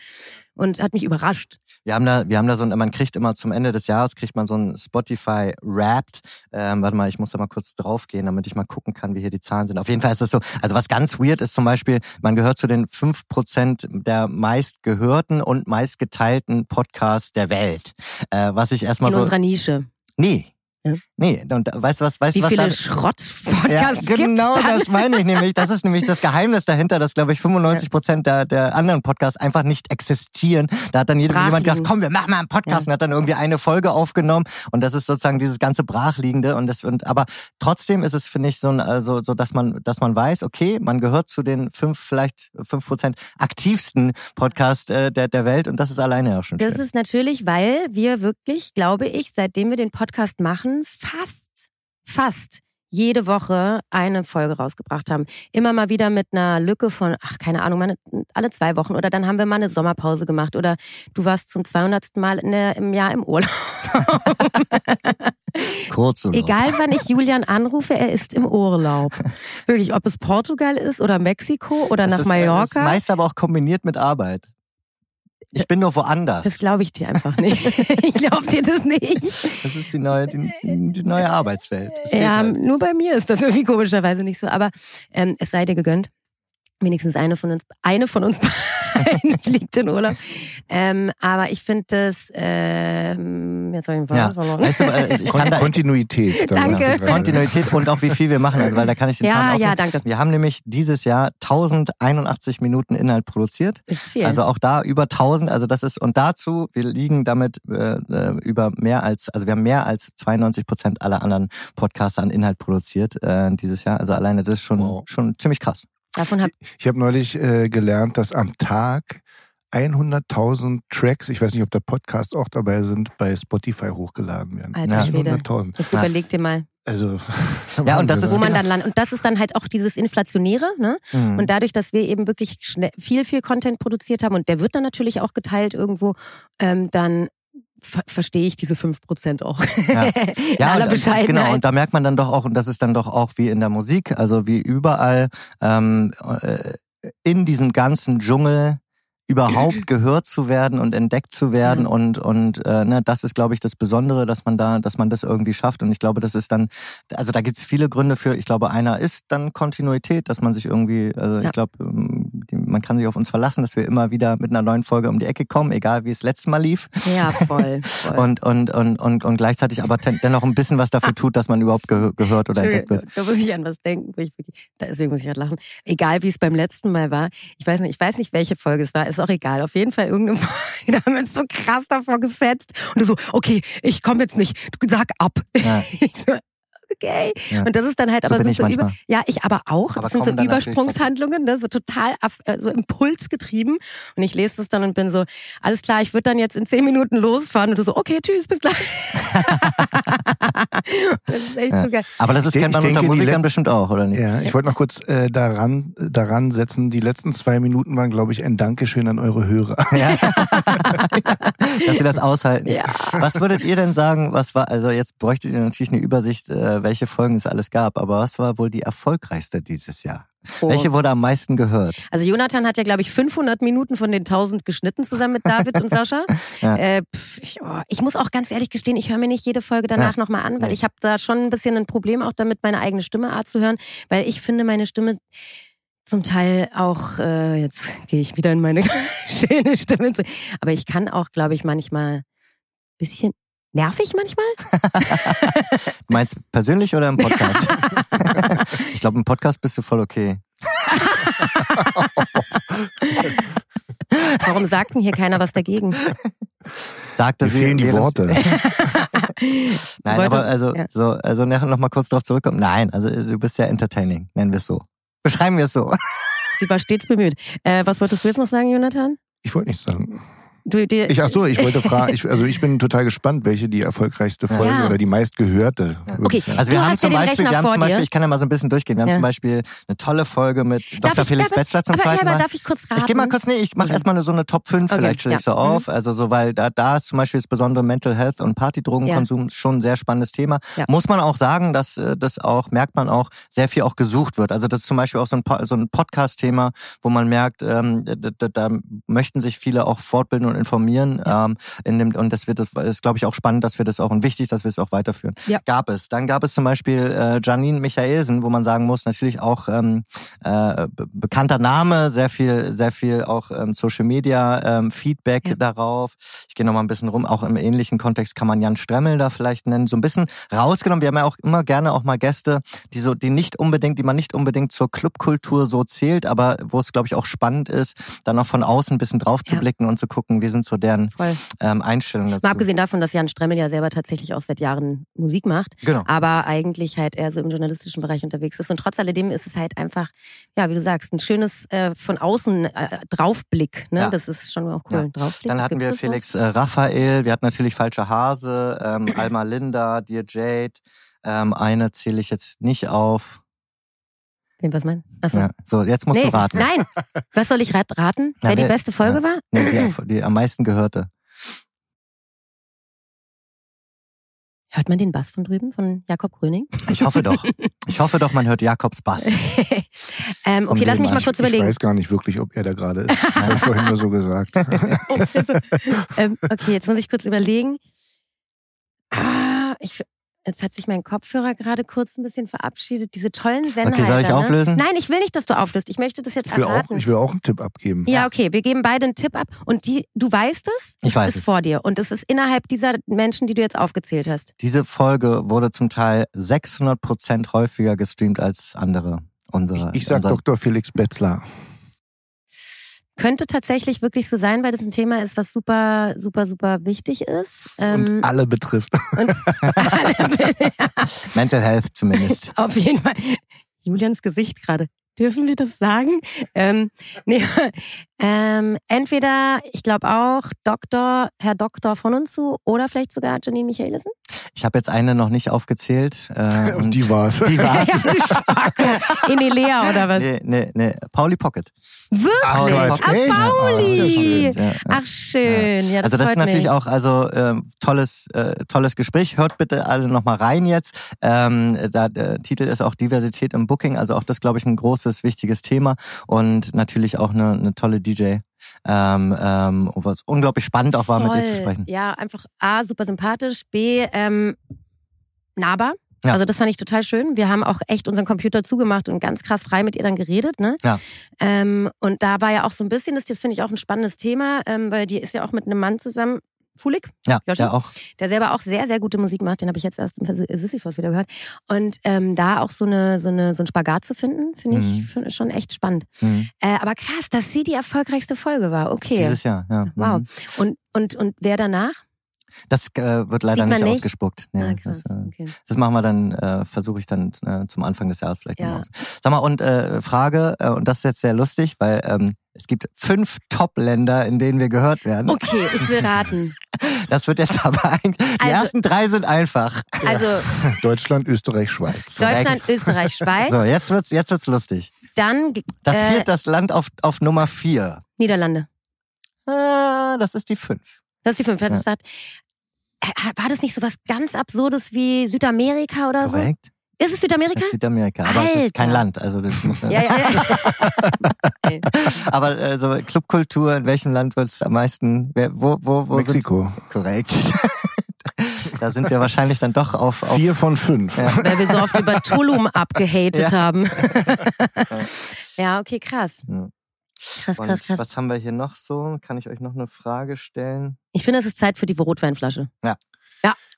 und hat mich überrascht. Wir haben da, wir haben da so ein, man kriegt immer zum Ende des Jahres kriegt man so ein Spotify Wrapped. Ähm, warte mal, ich muss da mal kurz draufgehen, damit ich mal gucken kann, wie hier die Zahlen sind. Auf jeden Fall ist das so. Also was ganz weird ist zum Beispiel, man gehört zu den fünf Prozent der meistgehörten und meistgeteilten Podcasts der Welt. Äh, was ich erstmal In so. unserer Nische. Nee. Ja. Nee, und weißt du was, weißt Wie du was? viele da- Schrott-Podcasts ja, genau das meine ich nämlich. Das ist nämlich das Geheimnis dahinter, dass, glaube ich, 95 Prozent der, der anderen Podcasts einfach nicht existieren. Da hat dann jeder- jemand gedacht, komm, wir machen mal einen Podcast Ja. und hat dann irgendwie eine Folge aufgenommen und das ist sozusagen dieses ganze Brachliegende und das und aber trotzdem ist es finde ich so ein, also so dass man dass man weiß, okay, man gehört zu den fünf vielleicht fünf Prozent aktivsten Podcasts äh, der der Welt und das ist alleine ja schon Das schön. ist natürlich, weil wir wirklich, glaube ich, seitdem wir den Podcast machen, fast, fast jede Woche eine Folge rausgebracht haben. Immer mal wieder mit einer Lücke von, ach, keine Ahnung, mal alle zwei Wochen. Oder dann haben wir mal eine Sommerpause gemacht. Oder du warst zum 200. Mal der, im Jahr im Urlaub. Kurz oder Egal wann ich Julian anrufe, er ist im Urlaub. Wirklich, ob es Portugal ist oder Mexiko oder nach das ist, äh, Das ist Mallorca. meist aber auch kombiniert mit Arbeit. Ich bin nur woanders. Das glaube ich dir einfach nicht. ich glaube dir das nicht. Das ist die neue, die, die neue Arbeitswelt. Das Ja, halt. nur bei mir ist das irgendwie komischerweise nicht so. Aber ähm, es sei dir gegönnt. Wenigstens eine von uns, eine von uns beiden fliegt in Urlaub. Ähm, aber ich finde das, ähm, jetzt habe ich Ja, Faden verloren. weißt du, äh, ich kann da Kontinuität. da Danke. Kontinuität und auch wie viel wir machen, also weil da kann ich den Ja, Faden ja, danke. Wir haben nämlich dieses Jahr 1081 Minuten Inhalt produziert. Ist viel. Also auch da über 1000, also das ist und dazu wir liegen damit äh, äh, über mehr als also wir haben mehr als 92 Prozent aller anderen Podcaster an Inhalt produziert äh, dieses Jahr. Also alleine das ist schon Wow. schon ziemlich krass. Davon hab Ich habe neulich äh, gelernt, dass am Tag 100.000 Tracks, ich weiß nicht, ob da Podcasts auch dabei sind, bei Spotify hochgeladen werden. Alter. Schwede. 100.000. Jetzt überleg dir mal, Also, Ja, und das ist wo man genau. dann landet. Und das ist dann halt auch dieses Inflationäre, ne? Mhm. Und dadurch, dass wir eben wirklich schnell, viel, viel Content produziert haben und der wird dann natürlich auch geteilt irgendwo, ähm, dann ver verstehe ich diese 5% auch. Ja. Ja, aller Bescheidenheit. genau. Und da merkt man dann doch auch, und das ist dann doch auch wie in der Musik, also wie überall ähm, äh, in diesem ganzen Dschungel überhaupt gehört zu werden und entdeckt zu werden Ja. und und äh, ne, das ist glaube ich das Besondere, dass man da, dass man das irgendwie schafft und ich glaube, das ist dann, also da gibt's viele Gründe für. Ich glaube, einer ist dann Kontinuität, dass man sich irgendwie, also Ja. ich glaube, ähm, man kann sich auf uns verlassen, dass wir immer wieder mit einer neuen Folge um die Ecke kommen, egal wie es letztes Mal lief ja, voll. voll. und und und und und gleichzeitig aber dennoch ein bisschen was dafür tut, dass man überhaupt gehö gehört oder entdeckt wird. Da muss ich an was denken, wo ich wirklich, deswegen muss ich halt lachen. Egal wie es beim letzten Mal war. Ich weiß nicht, ich weiß nicht, welche Folge es war, ist auch egal. Auf jeden Fall irgendeine Folge, da haben wir uns so krass davor gefetzt. Und du so, okay, ich komme jetzt nicht. Du sag ab. Ja. Okay. Ja. Und das ist dann halt So aber sind so über, manchmal. ja, ich aber auch. Aber das sind so Übersprungshandlungen, ne? so total auf, äh, so impulsgetrieben. Und ich lese das dann und bin so, alles klar, ich würde dann jetzt in zehn Minuten losfahren. Und du so, okay, tschüss, bis gleich. das ist echt Ja. so geil. Aber das ist Ich kennt man unter Musikern bestimmt auch, oder nicht? ja, ich wollte noch kurz äh, daran, daran setzen, die letzten zwei Minuten waren, glaube ich, ein Dankeschön an eure Hörer. Ja. Dass sie das aushalten. Ja. Was würdet ihr denn sagen, was war, also jetzt bräuchtet ihr natürlich eine Übersicht, äh, welche Folgen es alles gab, aber was war wohl die erfolgreichste dieses Jahr? Oh. Welche wurde am meisten gehört? Also Jonathan hat ja, glaube ich, 500 Minuten von den 1000 geschnitten zusammen mit David und Sascha. Ja. äh, pf, ich, oh, ich muss auch ganz ehrlich gestehen, ich höre mir nicht jede Folge danach Ja. nochmal an, weil Nee. ich habe da schon ein bisschen ein Problem auch damit, meine eigene Stimmeart zu hören, weil ich finde meine Stimme zum Teil auch, äh, jetzt gehe ich wieder in meine schöne Stimme, aber ich kann auch, glaube ich, manchmal bisschen nervig manchmal. Du meinst persönlich oder im Podcast? ich glaube, im Podcast bist du voll okay. Warum sagt denn hier keiner was dagegen? Sagte Mir sie. fehlen die Worte. Nein, Wollte- aber also, ja. so, also nachher noch mal kurz darauf zurückkommen. Nein, also du bist ja entertaining, nennen wir es so. Beschreiben wir es so. Sie war stets bemüht. Äh, was wolltest du jetzt noch sagen, Jonathan? Ich wollte nicht sagen. Du, dir, Ich, ach so, ich wollte fragen, ich, also ich bin total gespannt, welche die erfolgreichste Folge Ja. oder die meistgehörte. Okay. ich sagen. Also wir Du haben zum Beispiel, wir haben zum Beispiel, ich kann ja mal so ein bisschen durchgehen. Wir haben Ja. zum Beispiel eine tolle Folge mit darf Dr. ich, Felix Betzler zum aber, zweiten ja, aber Mal. darf ich kurz raten? Ich gehe mal kurz, nee, ich mache Mhm. erstmal so eine Top 5, Okay, vielleicht stelle ich ja. so auf. Also so, weil da, da ist zum Beispiel das besondere Mental Health und Partydrogenkonsum schon ein sehr spannendes Thema. Ja. Muss man auch sagen, dass äh, das auch, merkt man auch, sehr viel auch gesucht wird. Also das ist zum Beispiel auch so ein, so ein Podcast-Thema, wo man merkt, ähm, da, da, da möchten sich viele auch fortbilden und informieren. Ähm, in dem, und das wird, das ist glaube ich auch spannend, dass wir das auch und wichtig, dass wir es auch weiterführen. Ja. Gab es. Dann gab es zum Beispiel äh, Janine Michaelsen, wo man sagen muss, natürlich auch ähm, äh, be- bekannter Name, sehr viel, sehr viel auch ähm, Social Media ähm, Feedback Ja. darauf. Ich gehe noch mal ein bisschen rum. Auch im ähnlichen Kontext kann man Jan Stremmel da vielleicht nennen. So ein bisschen rausgenommen. Wir haben ja auch immer gerne auch mal Gäste, die so, die nicht unbedingt, die man nicht unbedingt zur Clubkultur so zählt, aber wo es glaube ich auch spannend ist, dann auch von außen ein bisschen drauf zu Ja. blicken und zu gucken, wie sind so deren ähm, Einstellungen dazu. Mal abgesehen davon, dass Jan Stremmel ja selber tatsächlich auch seit Jahren Musik macht, Genau. aber eigentlich halt eher so im journalistischen Bereich unterwegs ist. Und trotz alledem ist es halt einfach, ja, wie du sagst, ein schönes äh, von außen äh, Draufblick. Ne? Ja. Das ist schon auch cool. Ja. Draufblick. Dann hatten wir Felix äh, Raphael, wir hatten natürlich Falsche Hase, ähm, Alma Linda, Dear Jade. Ähm, eine zähle ich jetzt nicht auf. Wen was meinen? Achso. Ja. So, jetzt musst nee, du raten. nein. Was soll ich rat- raten? Na, Wer die beste Folge ja. war? Nee, die, die am meisten gehörte. Hört man den Bass von drüben, von Jakob Gröning? Ich hoffe doch. Ich hoffe doch, man hört Jakobs Bass. ähm, okay, lass mich mal ich- kurz ich überlegen. weiß gar nicht wirklich, ob er da gerade ist. Das habe ich vorhin nur so gesagt. Oh, ähm, okay, jetzt muss ich kurz überlegen. Ah, ich, jetzt hat sich mein Kopfhörer gerade kurz ein bisschen verabschiedet. Diese tollen Sender. Okay, soll ich auflösen? Nein, ich will nicht, dass du auflöst. Ich möchte das jetzt Ich will, auch, ich will auch einen Tipp abgeben. ja, okay, wir geben beide einen Tipp ab. Und die, du weißt es? Ich es weiß ist es. vor dir. Und es ist innerhalb dieser Menschen, die du jetzt aufgezählt hast. Diese Folge wurde zum Teil 600 Prozent häufiger gestreamt als andere. Unsere, Ich sag unser, Dr. Felix Betzler. Könnte tatsächlich wirklich so sein, weil das ein Thema ist, was super, super, super wichtig ist. Ähm, Und alle betrifft. und alle, Mental Health zumindest. Auf jeden Fall. Julians Gesicht gerade. Dürfen wir das sagen? Ähm, nee, ähm, entweder, ich glaube auch, Doktor, Herr Doktor von uns zu oder vielleicht sogar Janine Michaelissen. Ich habe jetzt eine noch nicht aufgezählt. Äh, Und die war's. Die war's. Inelea oder was? Nee, nee, nee. Pauli Pocket. Wirklich? Pauli Quatsch, Pocket. Ah, Pauli. Ja, schön. Ja. Ach schön, ja, das also das ist natürlich mich. auch also ähm, tolles äh, tolles Gespräch. Hört bitte alle noch mal rein jetzt. Ähm, da der Titel ist auch Diversität im Booking, also auch das glaube ich ein großes wichtiges Thema und natürlich auch eine, eine tolle DJ. Ähm, ähm, was unglaublich spannend auch war mit dir zu sprechen. Ja, einfach A, super sympathisch, B, ähm, nahbar. Ja. Also das fand ich total schön. Wir haben auch echt unseren Computer zugemacht und ganz krass frei mit ihr dann geredet. Ne? Ja. Ähm, und da war ja auch so ein bisschen, das, das finde ich auch ein spannendes Thema, ähm, weil die ist ja auch mit einem Mann zusammen, Fulik, Ja, Joshi? ja auch. der selber auch sehr, sehr gute Musik macht. Den habe ich jetzt erst im Sisyphos wieder gehört. Und ähm, da auch so eine, so eine so ein Spagat zu finden, finde ich Mhm. ich schon echt spannend. Mhm. Äh, aber krass, dass sie die erfolgreichste Folge war. Okay. Dieses Jahr, ja. Wow. Mhm. Und, und, und wer danach? Das äh, wird leider nicht, nicht? ausgespuckt. Nee, ah, krass. das, äh, okay. Das machen wir dann, äh, versuche ich dann äh, zum Anfang des Jahres vielleicht Ja. nochmal. aus. Sag mal, und äh, Frage, äh, und das ist jetzt sehr lustig, weil ähm, es gibt fünf Top-Länder, in denen wir gehört werden. Okay, ich will raten. Das wird jetzt aber eigentlich, die Also- ersten drei sind einfach. Also Deutschland, Österreich, Schweiz. Deutschland, Österreich, Schweiz. So, jetzt wird's, jetzt wird's lustig. Dann Das äh, viert das Land auf, auf Nummer vier. Niederlande. Ah, das ist die fünf. Das ist die fünf. Hat Ja. gesagt, äh, war das nicht so was ganz Absurdes wie Südamerika oder Korrekt. so? Ist es Südamerika? Das ist Südamerika. Aber es ist kein Alter. Land. Also das muss ja, ja, ja. Okay. Aber äh, so Clubkultur, in welchem Land wird's am meisten? Wer, wo, wo, wo sind Mexiko. korrekt? da sind wir wahrscheinlich dann doch auf, auf Vier von fünf. Ja. Weil wir so oft über Tulum abgehatet Ja. haben. ja, okay, krass. Ja. Krass, Und krass, krass. was haben wir hier noch so? Kann ich euch noch eine Frage stellen? Ich finde, es ist Zeit für die Rotweinflasche.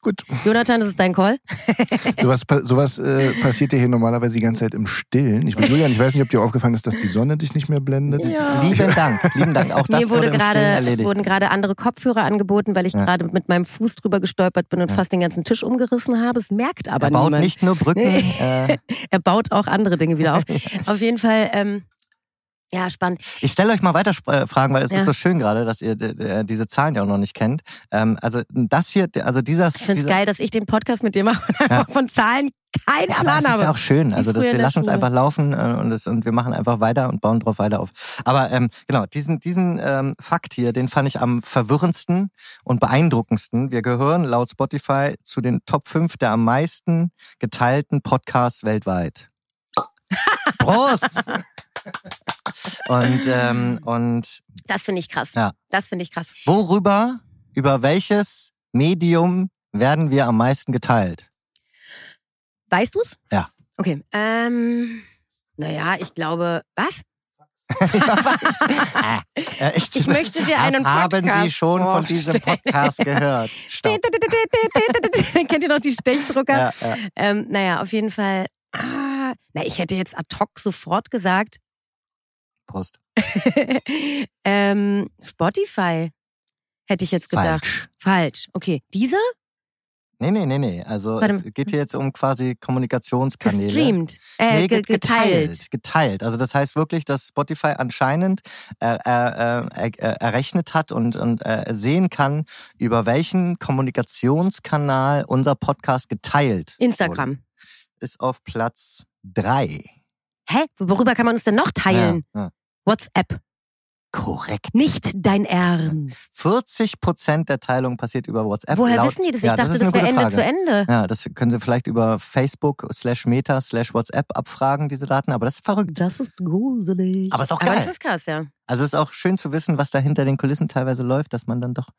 Gut. Jonathan, das ist dein Call. Sowas, sowas äh, passiert ja hier normalerweise die ganze Zeit im Stillen. Ich, Julian, ich weiß nicht, ob dir aufgefallen ist, dass die Sonne dich nicht mehr blendet. Ja. Lieben Dank, lieben Dank. Auch das Mir wurde gerade, erledigt. wurden gerade andere Kopfhörer angeboten, weil ich Ja. gerade mit meinem Fuß drüber gestolpert bin und Ja. fast den ganzen Tisch umgerissen habe. Es merkt aber er baut niemand. nicht nur Brücken. äh, Er baut auch andere Dinge wieder auf. Auf jeden Fall, ähm, Ja, spannend. Ich stelle euch mal weiter äh, Fragen, weil es Ja. ist so schön gerade, dass ihr äh, diese Zahlen ja auch noch nicht kennt. Ähm, also das hier, also dieser, Ich finde es geil, dass ich den Podcast mit dir mache und einfach von Zahlen keinen Ja, aber Plan es ist habe. ja auch schön. Also das, wir lassen uns einfach laufen äh, und, es, und wir machen einfach weiter und bauen drauf weiter auf. Aber ähm, genau, diesen, diesen ähm, Fakt hier, den fand ich am verwirrendsten und beeindruckendsten. Wir gehören laut Spotify zu den Top 5 der am meisten geteilten Podcasts weltweit. Prost! Und, ähm, und Das finde ich krass. Ja. Das finde ich krass. worüber, über welches Medium werden wir am meisten geteilt? Weißt du's? Ja. Okay. Ähm, naja, ich glaube, was? Ich, Ich möchte dir das einen haben Podcast Sie schon von diesem vorstellen. Podcast gehört. Kennt ihr noch die Stechdrucker? Ja, ja. Ähm, naja, auf jeden Fall. Ah, na, ich hätte jetzt ad hoc sofort gesagt, Prost. ähm, Spotify. Hätte ich jetzt gedacht. Falsch. Falsch. Okay. Dieser? Nee, nee, nee, nee. Also Warte es geht hier jetzt um quasi Kommunikationskanäle. Gestreamt. Äh, Nee, ge get- geteilt. Geteilt. Also das heißt wirklich, dass Spotify anscheinend äh, äh, äh, errechnet hat und, und äh, sehen kann, über welchen Kommunikationskanal unser Podcast geteilt wurde. Instagram. Ist auf Platz drei. Hä? Worüber kann man uns denn noch teilen? Ja, ja. WhatsApp. Korrekt. Nicht dein Ernst. 40 Prozent der Teilung passiert über WhatsApp. Woher Laut- wissen die das? Ich Ja, dachte, ist das, eine wäre Ende Frage. zu Ende. Ja, das können Sie vielleicht über Facebook slash Meta slash WhatsApp abfragen, diese Daten, aber das ist verrückt. Das ist gruselig. Aber ist auch Aber geil. das ist krass, ja. Also es ist auch schön zu wissen, was da hinter den Kulissen teilweise läuft, dass man dann doch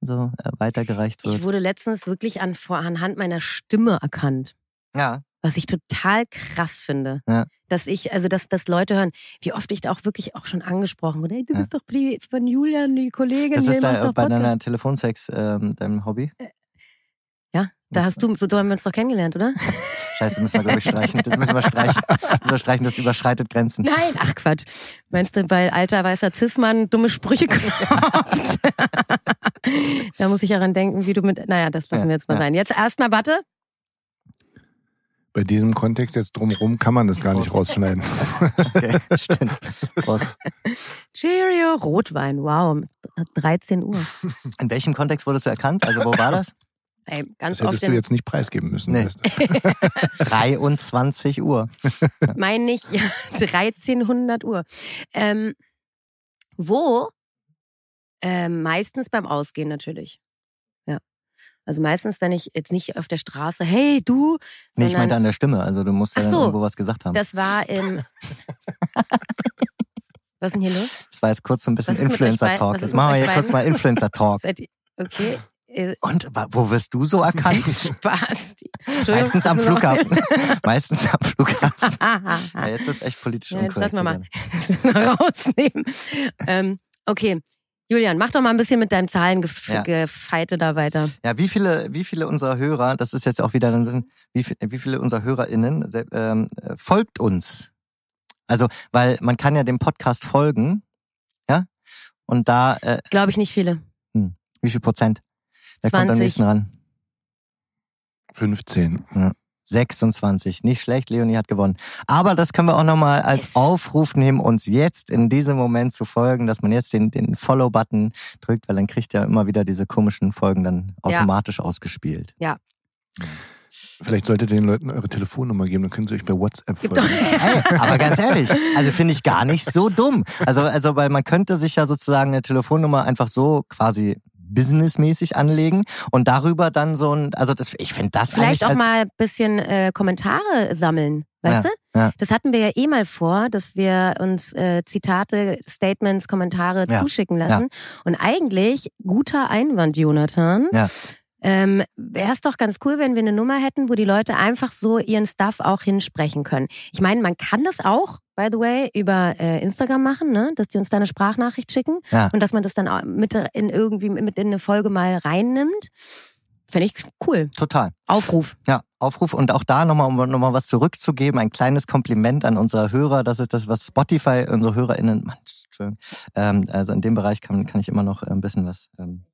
so äh, weitergereicht Ich wird. wurde letztens wirklich an, vor, anhand meiner Stimme erkannt. Ja, Was ich total krass finde. Ja. Dass ich, also dass, dass Leute hören, wie oft ich da auch wirklich auch schon angesprochen wurde. Hey, du Ja. bist doch von Julian, die Kollegin. das ist da, bei deiner Telefonsex ähm, deinem Hobby. Ja, da hast du, so haben wir uns doch kennengelernt, oder? Scheiße, müssen wir glaube ich streichen. Das müssen wir streichen. müssen wir streichen, das überschreitet Grenzen. Nein, ach Quatsch. Meinst du, weil alter weißer Cis-Mann dumme Sprüche kommt? da muss ich daran denken, wie du mit. Naja, das lassen Ja, wir jetzt mal ja. sein. Jetzt erstmal, warte. Bei diesem Kontext jetzt drumherum kann man das gar nicht rausschneiden. Okay, stimmt. Prost. Cheerio, Rotwein, wow, 13 Uhr. In welchem Kontext wurdest du erkannt? Also wo war das? Ey, ganz Das oft hättest du jetzt nicht preisgeben müssen. Nee. weißt du. 23 Uhr. meine ich, ja, 1300 Uhr. Ähm, wo? Ähm, meistens beim Ausgehen natürlich. Also meistens, wenn ich jetzt nicht auf der Straße, hey du, Nee, ich meinte an der Stimme. Also du musst ja so. irgendwo was gesagt haben. das war im. Was ist denn hier los? Das war jetzt kurz so ein bisschen Influencer-Talk. Jetzt machen wir hier kurz mal? Influencer-Talk. Okay. Und wo wirst du so erkannt? Spaß. Meistens am Flughafen. Meistens am Flughafen. Ja, jetzt wird's echt politisch Ja, unkorrekt. wir mal. wir rausnehmen. Ähm, okay. Julian, mach doch mal ein bisschen mit deinem Zahlengefeite Ja. da weiter. Ja, wie viele, wie viele unserer Hörer, das ist jetzt auch wieder ein bisschen, wie, viel, wie viele unserer HörerInnen ähm, äh, folgt uns? Also, weil man kann ja dem Podcast folgen, ja? Und da, äh, Glaube ich nicht viele. wie viel Prozent? Wer kommt am 20. nächsten ran? 15. 26. Nicht schlecht, Leonie hat gewonnen. Aber das können wir auch nochmal als Yes. Aufruf nehmen, uns jetzt in diesem Moment zu folgen, dass man jetzt den, den Follow-Button drückt, weil dann kriegt ja immer wieder diese komischen Folgen dann Ja. automatisch ausgespielt. Vielleicht solltet ihr den Leuten eure Telefonnummer geben, dann können sie euch bei WhatsApp folgen. doch- Ey, aber ganz ehrlich, also finde ich gar nicht so dumm. Also, also, weil man könnte sich ja sozusagen eine Telefonnummer einfach so quasi businessmäßig anlegen und darüber dann so ein, also das, ich finde das Vielleicht auch mal ein bisschen äh, Kommentare sammeln, weißt Ja, du? ja. Das hatten wir ja eh mal vor, dass wir uns äh, Zitate, Statements, Kommentare Ja, zuschicken lassen. Und eigentlich, guter Einwand, Jonathan. Ja. Ähm, Wäre es doch ganz cool, wenn wir eine Nummer hätten, wo die Leute einfach so ihren Stuff auch hinsprechen können. Ich meine, man kann das auch, by the way, über äh, Instagram machen, ne? dass die uns da eine Sprachnachricht schicken Ja. und dass man das dann auch mit in irgendwie mit in eine Folge mal reinnimmt. Finde ich cool. total. Aufruf. Ja, Aufruf und auch da nochmal, um nochmal was zurückzugeben, ein kleines Kompliment an unsere Hörer. Das ist das, was Spotify, unsere HörerInnen, Mann, Entschuldigung, ähm, also in dem Bereich kann, kann ich immer noch äh, ein bisschen was, ähm,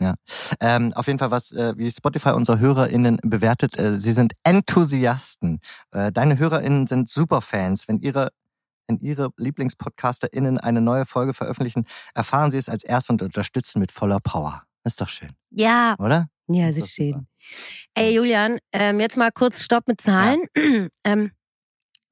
ja. Ähm, auf jeden Fall was, äh, wie Spotify unsere HörerInnen bewertet, äh, sie sind Enthusiasten. Äh, deine HörerInnen sind Superfans. Wenn ihre wenn Ihre LieblingspodcasterInnen eine neue Folge veröffentlichen, erfahren Sie es als erst und unterstützen mit voller Power. Ist doch schön, Ja, oder? ja, ist schön. Ey, Julian, ähm, jetzt mal kurz Stopp mit Zahlen. ähm,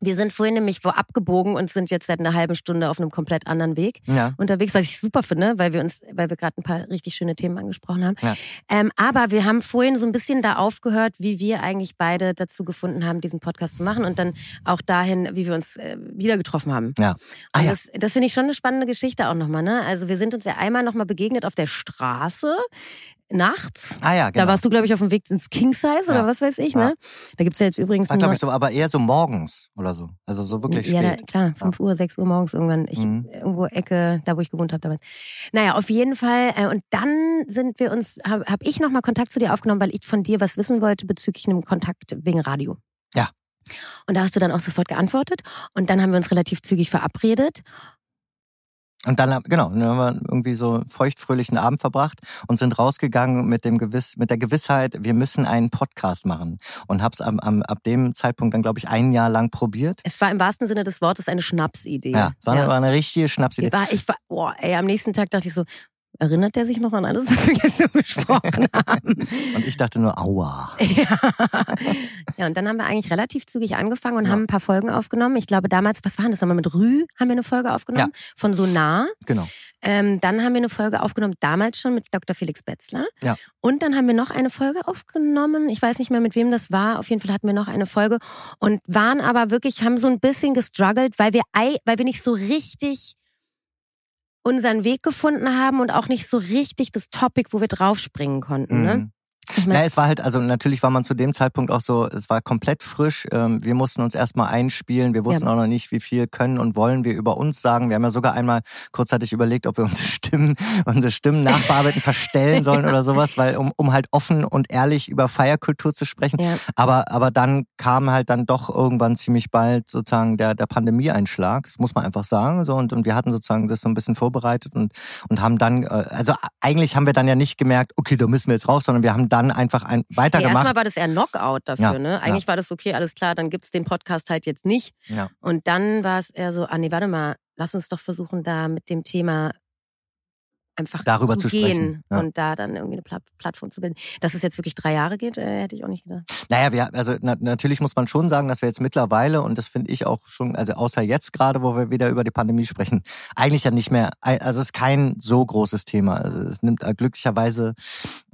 wir sind vorhin nämlich wo abgebogen und sind jetzt seit einer halben Stunde auf einem komplett anderen Weg Ja. unterwegs, was ich super finde, weil wir uns, weil wir gerade ein paar richtig schöne Themen angesprochen haben. Ja. Ähm, aber wir haben vorhin so ein bisschen da aufgehört, wie wir eigentlich beide dazu gefunden haben, diesen Podcast zu machen und dann auch dahin, wie wir uns äh, wieder getroffen haben. Ja. Ah, ja. Das, das finde ich schon eine spannende Geschichte auch nochmal. Ne? Also wir sind uns ja einmal nochmal begegnet auf der Straße nachts. Ah ja, genau. Da warst du, glaube ich, auf dem Weg ins King Size oder Ja. was weiß ich, Ja. ne? Da gibt's ja jetzt übrigens ein glaube ich, so, aber eher so morgens oder so. Also so wirklich ja, spät. klar, 5 Uhr, 6 Uhr morgens irgendwann. Ich, Mhm. Irgendwo Ecke, da wo ich gewohnt habe damals. Naja, auf jeden Fall. Äh, und dann sind wir uns, habe hab ich nochmal Kontakt zu dir aufgenommen, weil ich von dir was wissen wollte bezüglich einem Kontakt wegen Radio. Ja. Und da hast du dann auch sofort geantwortet. Und dann haben wir uns relativ zügig verabredet. Und dann, genau, dann haben wir irgendwie so einen feuchtfröhlichen Abend verbracht und sind rausgegangen mit dem Gewiss, mit der Gewissheit, wir müssen einen Podcast machen. Und hab's am, am, ab dem Zeitpunkt dann, glaube ich, ein Jahr lang probiert. Es war im wahrsten Sinne des Wortes eine Schnapsidee. Ja, es war, war eine richtige Schnapsidee. Ich war, ich war, boah, ey, am nächsten Tag dachte ich so, erinnert der sich noch an alles, was wir so besprochen haben? Und ich dachte nur, aua. Ja. ja, und dann haben wir eigentlich relativ zügig angefangen und Ja. haben ein paar Folgen aufgenommen. Ich glaube damals, was war das nochmal mit Rü? Haben wir eine Folge aufgenommen von Sonar. Genau. Ähm, dann haben wir eine Folge aufgenommen, damals schon mit Dr. Felix Betzler. Ja. Und dann haben wir noch eine Folge aufgenommen. Ich weiß nicht mehr, mit wem das war. Auf jeden Fall hatten wir noch eine Folge und waren aber wirklich, haben so ein bisschen gestruggelt, weil wir, ei- weil wir nicht so richtig unseren Weg gefunden haben und auch nicht so richtig das Topic, wo wir draufspringen konnten. Ne? Ich mein, Ja, es war halt, also natürlich war man zu dem Zeitpunkt auch so, es war komplett frisch. Ähm, Wir mussten uns erstmal einspielen. Wir wussten Ja. auch noch nicht, wie viel können und wollen wir über uns sagen. Wir haben ja sogar einmal kurzzeitig überlegt, ob wir unsere Stimmen, unsere Stimmen nachbearbeiten, verstellen sollen oder sowas, weil um, um halt offen und ehrlich über Feierkultur zu sprechen. ja. Aber, aber dann kam halt dann doch irgendwann ziemlich bald sozusagen der, der Pandemieeinschlag. Das muss man einfach sagen. So, und, und wir hatten sozusagen das so ein bisschen vorbereitet und, und haben dann, äh, also eigentlich haben wir dann ja nicht gemerkt, okay, da müssen wir jetzt raus, sondern wir haben dann einfach ein, Nee, weitergemacht. erstmal war das eher Knockout dafür, Ja, ne? Eigentlich war das okay, alles klar, dann gibt's den Podcast halt jetzt nicht. Ja. Und dann war es eher so, ah nee, warte mal, lass uns doch versuchen, da mit dem Thema einfach Darüber zu, zu gehen sprechen, ja. und da dann irgendwie eine Pla Plattform zu bilden. Dass es jetzt wirklich drei Jahre geht, äh, hätte ich auch nicht gedacht. Naja, wir, also na, natürlich muss man schon sagen, dass wir jetzt mittlerweile, und das finde ich auch schon, also außer jetzt gerade, wo wir wieder über die Pandemie sprechen, eigentlich ja nicht mehr, also es ist kein so großes Thema. Also es nimmt äh, glücklicherweise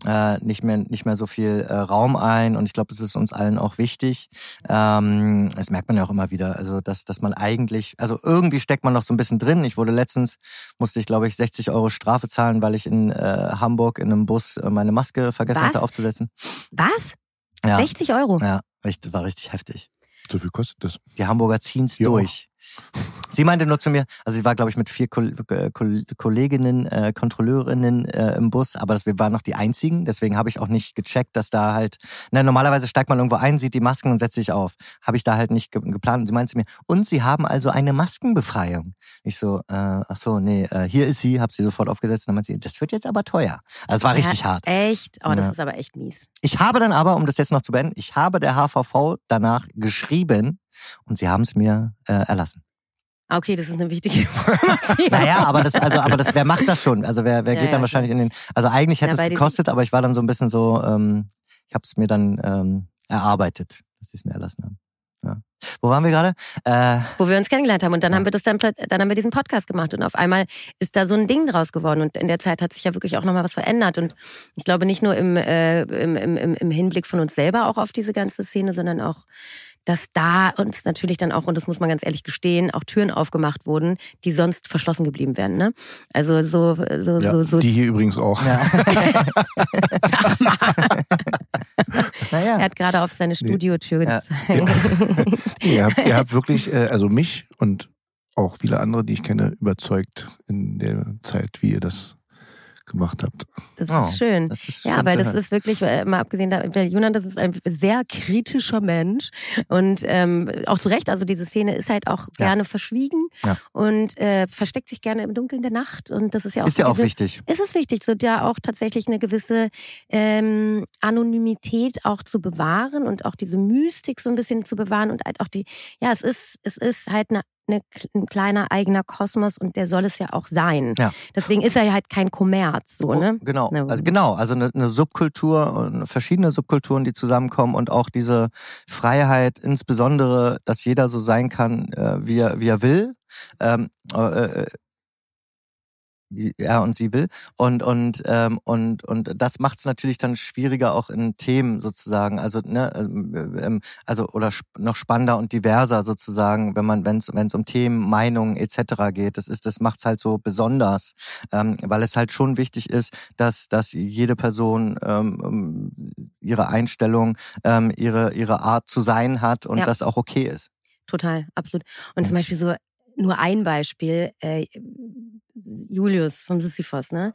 äh, nicht mehr nicht mehr so viel äh, Raum ein und ich glaube, es ist uns allen auch wichtig. Ähm, das merkt man ja auch immer wieder, also dass dass man eigentlich, also irgendwie steckt man noch so ein bisschen drin. Ich wurde letztens musste ich glaube ich 60 Euro Strafe zahlen, weil ich in äh, Hamburg in einem Bus äh, meine Maske vergessen Was? hatte aufzusetzen. Was? Ja, 60 Euro? ja, richtig, war richtig heftig. So viel kostet das. Die Hamburger ziehen's Ja. durch. Sie meinte nur zu mir, also sie war, glaube ich, mit vier Kol äh, Kol Kolleginnen, äh, Kontrolleurinnen äh, im Bus, aber das, wir waren noch die einzigen, deswegen habe ich auch nicht gecheckt, dass da halt, na, normalerweise steigt man irgendwo ein, sieht die Masken und setzt sich auf. Habe ich da halt nicht ge geplant. Und sie meinte zu mir, und sie haben also eine Maskenbefreiung. Ich so, äh, ach so, nee, äh, hier ist sie, habe sie sofort aufgesetzt und dann meinte sie, das wird jetzt aber teuer. Also es war richtig Ja, hart. Echt? Oh, das Ja. ist aber echt mies. Ich habe dann aber, um das jetzt noch zu beenden, ich habe der HVV danach geschrieben und sie haben es mir äh, erlassen. Okay, das ist eine wichtige Information. Naja, aber das, also, aber das, wer macht das schon? Also wer, wer Ja, geht dann ja, wahrscheinlich in den, also eigentlich hätte bei es gekostet, aber ich war dann so ein bisschen so, ähm, ich habe es mir dann ähm, erarbeitet, dass sie es mir erlassen haben. Ja. Wo waren wir gerade? Äh, wo wir uns kennengelernt haben. Und dann Ja. haben wir das dann, dann haben wir diesen Podcast gemacht und auf einmal ist da so ein Ding draus geworden. Und in der Zeit hat sich ja wirklich auch nochmal was verändert. Und ich glaube nicht nur im, äh, im, im im Hinblick von uns selber auch auf diese ganze Szene, sondern auch, dass da uns natürlich dann auch, und das muss man ganz ehrlich gestehen, auch Türen aufgemacht wurden, die sonst verschlossen geblieben wären. Ne? Also so, so, Ja, so, so die hier übrigens auch. ja. naja. er hat gerade auf seine Studiotür Ja. gezeigt. ihr, habt, ihr habt wirklich, äh, also mich und auch viele andere, die ich kenne, überzeugt in der Zeit, wie ihr das gemacht habt. Das Oh, ist schön. Das ist Ja, schön aber das hören. ist wirklich, äh, mal abgesehen, der Junan, das ist ein sehr kritischer Mensch und ähm, auch zu Recht, also diese Szene ist halt auch Ja. gerne verschwiegen Ja. und äh, versteckt sich gerne im Dunkeln der Nacht und das ist ja auch ist so ja auch diese, wichtig. ist es wichtig, so da auch tatsächlich eine gewisse ähm, Anonymität auch zu bewahren und auch diese Mystik so ein bisschen zu bewahren und halt auch die, ja, es ist, es ist halt eine eine, ein kleiner eigener Kosmos und der soll es ja auch sein. Ja. Deswegen ist er ja halt kein Kommerz, so, ne? Oh, genau, Na, also genau, also eine, eine Subkultur und verschiedene Subkulturen, die zusammenkommen und auch diese Freiheit, insbesondere, dass jeder so sein kann, äh, wie er, wie er will. Ähm, äh, äh, er und sie will. Und, und, ähm, und, und das macht es natürlich dann schwieriger auch in Themen sozusagen. Also, ne, ähm, also oder noch spannender und diverser sozusagen, wenn man, wenn es wenn es um Themen, Meinungen etc. geht. Das ist, das macht es halt so besonders, ähm, weil es halt schon wichtig ist, dass, dass jede Person ähm, ihre Einstellung, ähm, ihre, ihre Art zu sein hat und Ja. das auch okay ist. Total, absolut. Und Ja. zum Beispiel so nur ein Beispiel, äh, Julius vom Sisyphos, ne?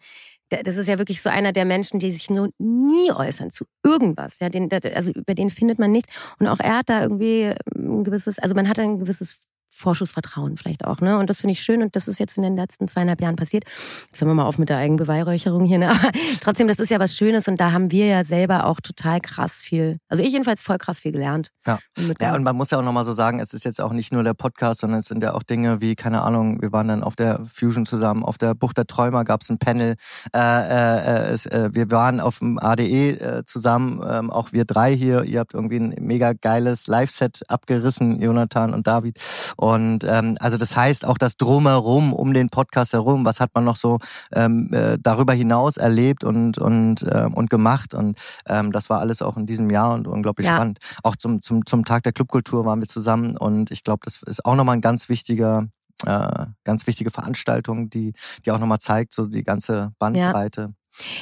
Das ist ja wirklich so einer der Menschen, die sich nur nie äußern zu irgendwas. Ja, den, also über den findet man nichts. Und auch er hat da irgendwie ein gewisses, also man hat ein gewisses Vorschussvertrauen vielleicht auch, ne? Und das finde ich schön und das ist jetzt in den letzten zweieinhalb Jahren passiert. Jetzt hören wir mal auf mit der Eigenbeweihräucherung hier, ne? Aber trotzdem, das ist ja was Schönes und da haben wir ja selber auch total krass viel, also ich jedenfalls voll krass viel gelernt. Ja. Und Ja, und man muss ja auch nochmal so sagen, es ist jetzt auch nicht nur der Podcast, sondern es sind ja auch Dinge wie, keine Ahnung, wir waren dann auf der Fusion zusammen, auf der Bucht der Träumer gab es ein Panel, äh, äh, es, äh, wir waren auf dem ADE äh, zusammen, ähm, auch wir drei hier, ihr habt irgendwie ein mega geiles Live-Set abgerissen, Jonathan und David. Und ähm, also das heißt auch das Drumherum, um den Podcast herum, was hat man noch so ähm, äh, darüber hinaus erlebt und, und, ähm, und gemacht. Und ähm, das war alles auch in diesem Jahr und unglaublich Ja. spannend. Auch zum, zum, zum Tag der Clubkultur waren wir zusammen und ich glaube, das ist auch nochmal ein ganz wichtiger, äh, ganz wichtige Veranstaltung, die, die auch nochmal zeigt, so die ganze Bandbreite.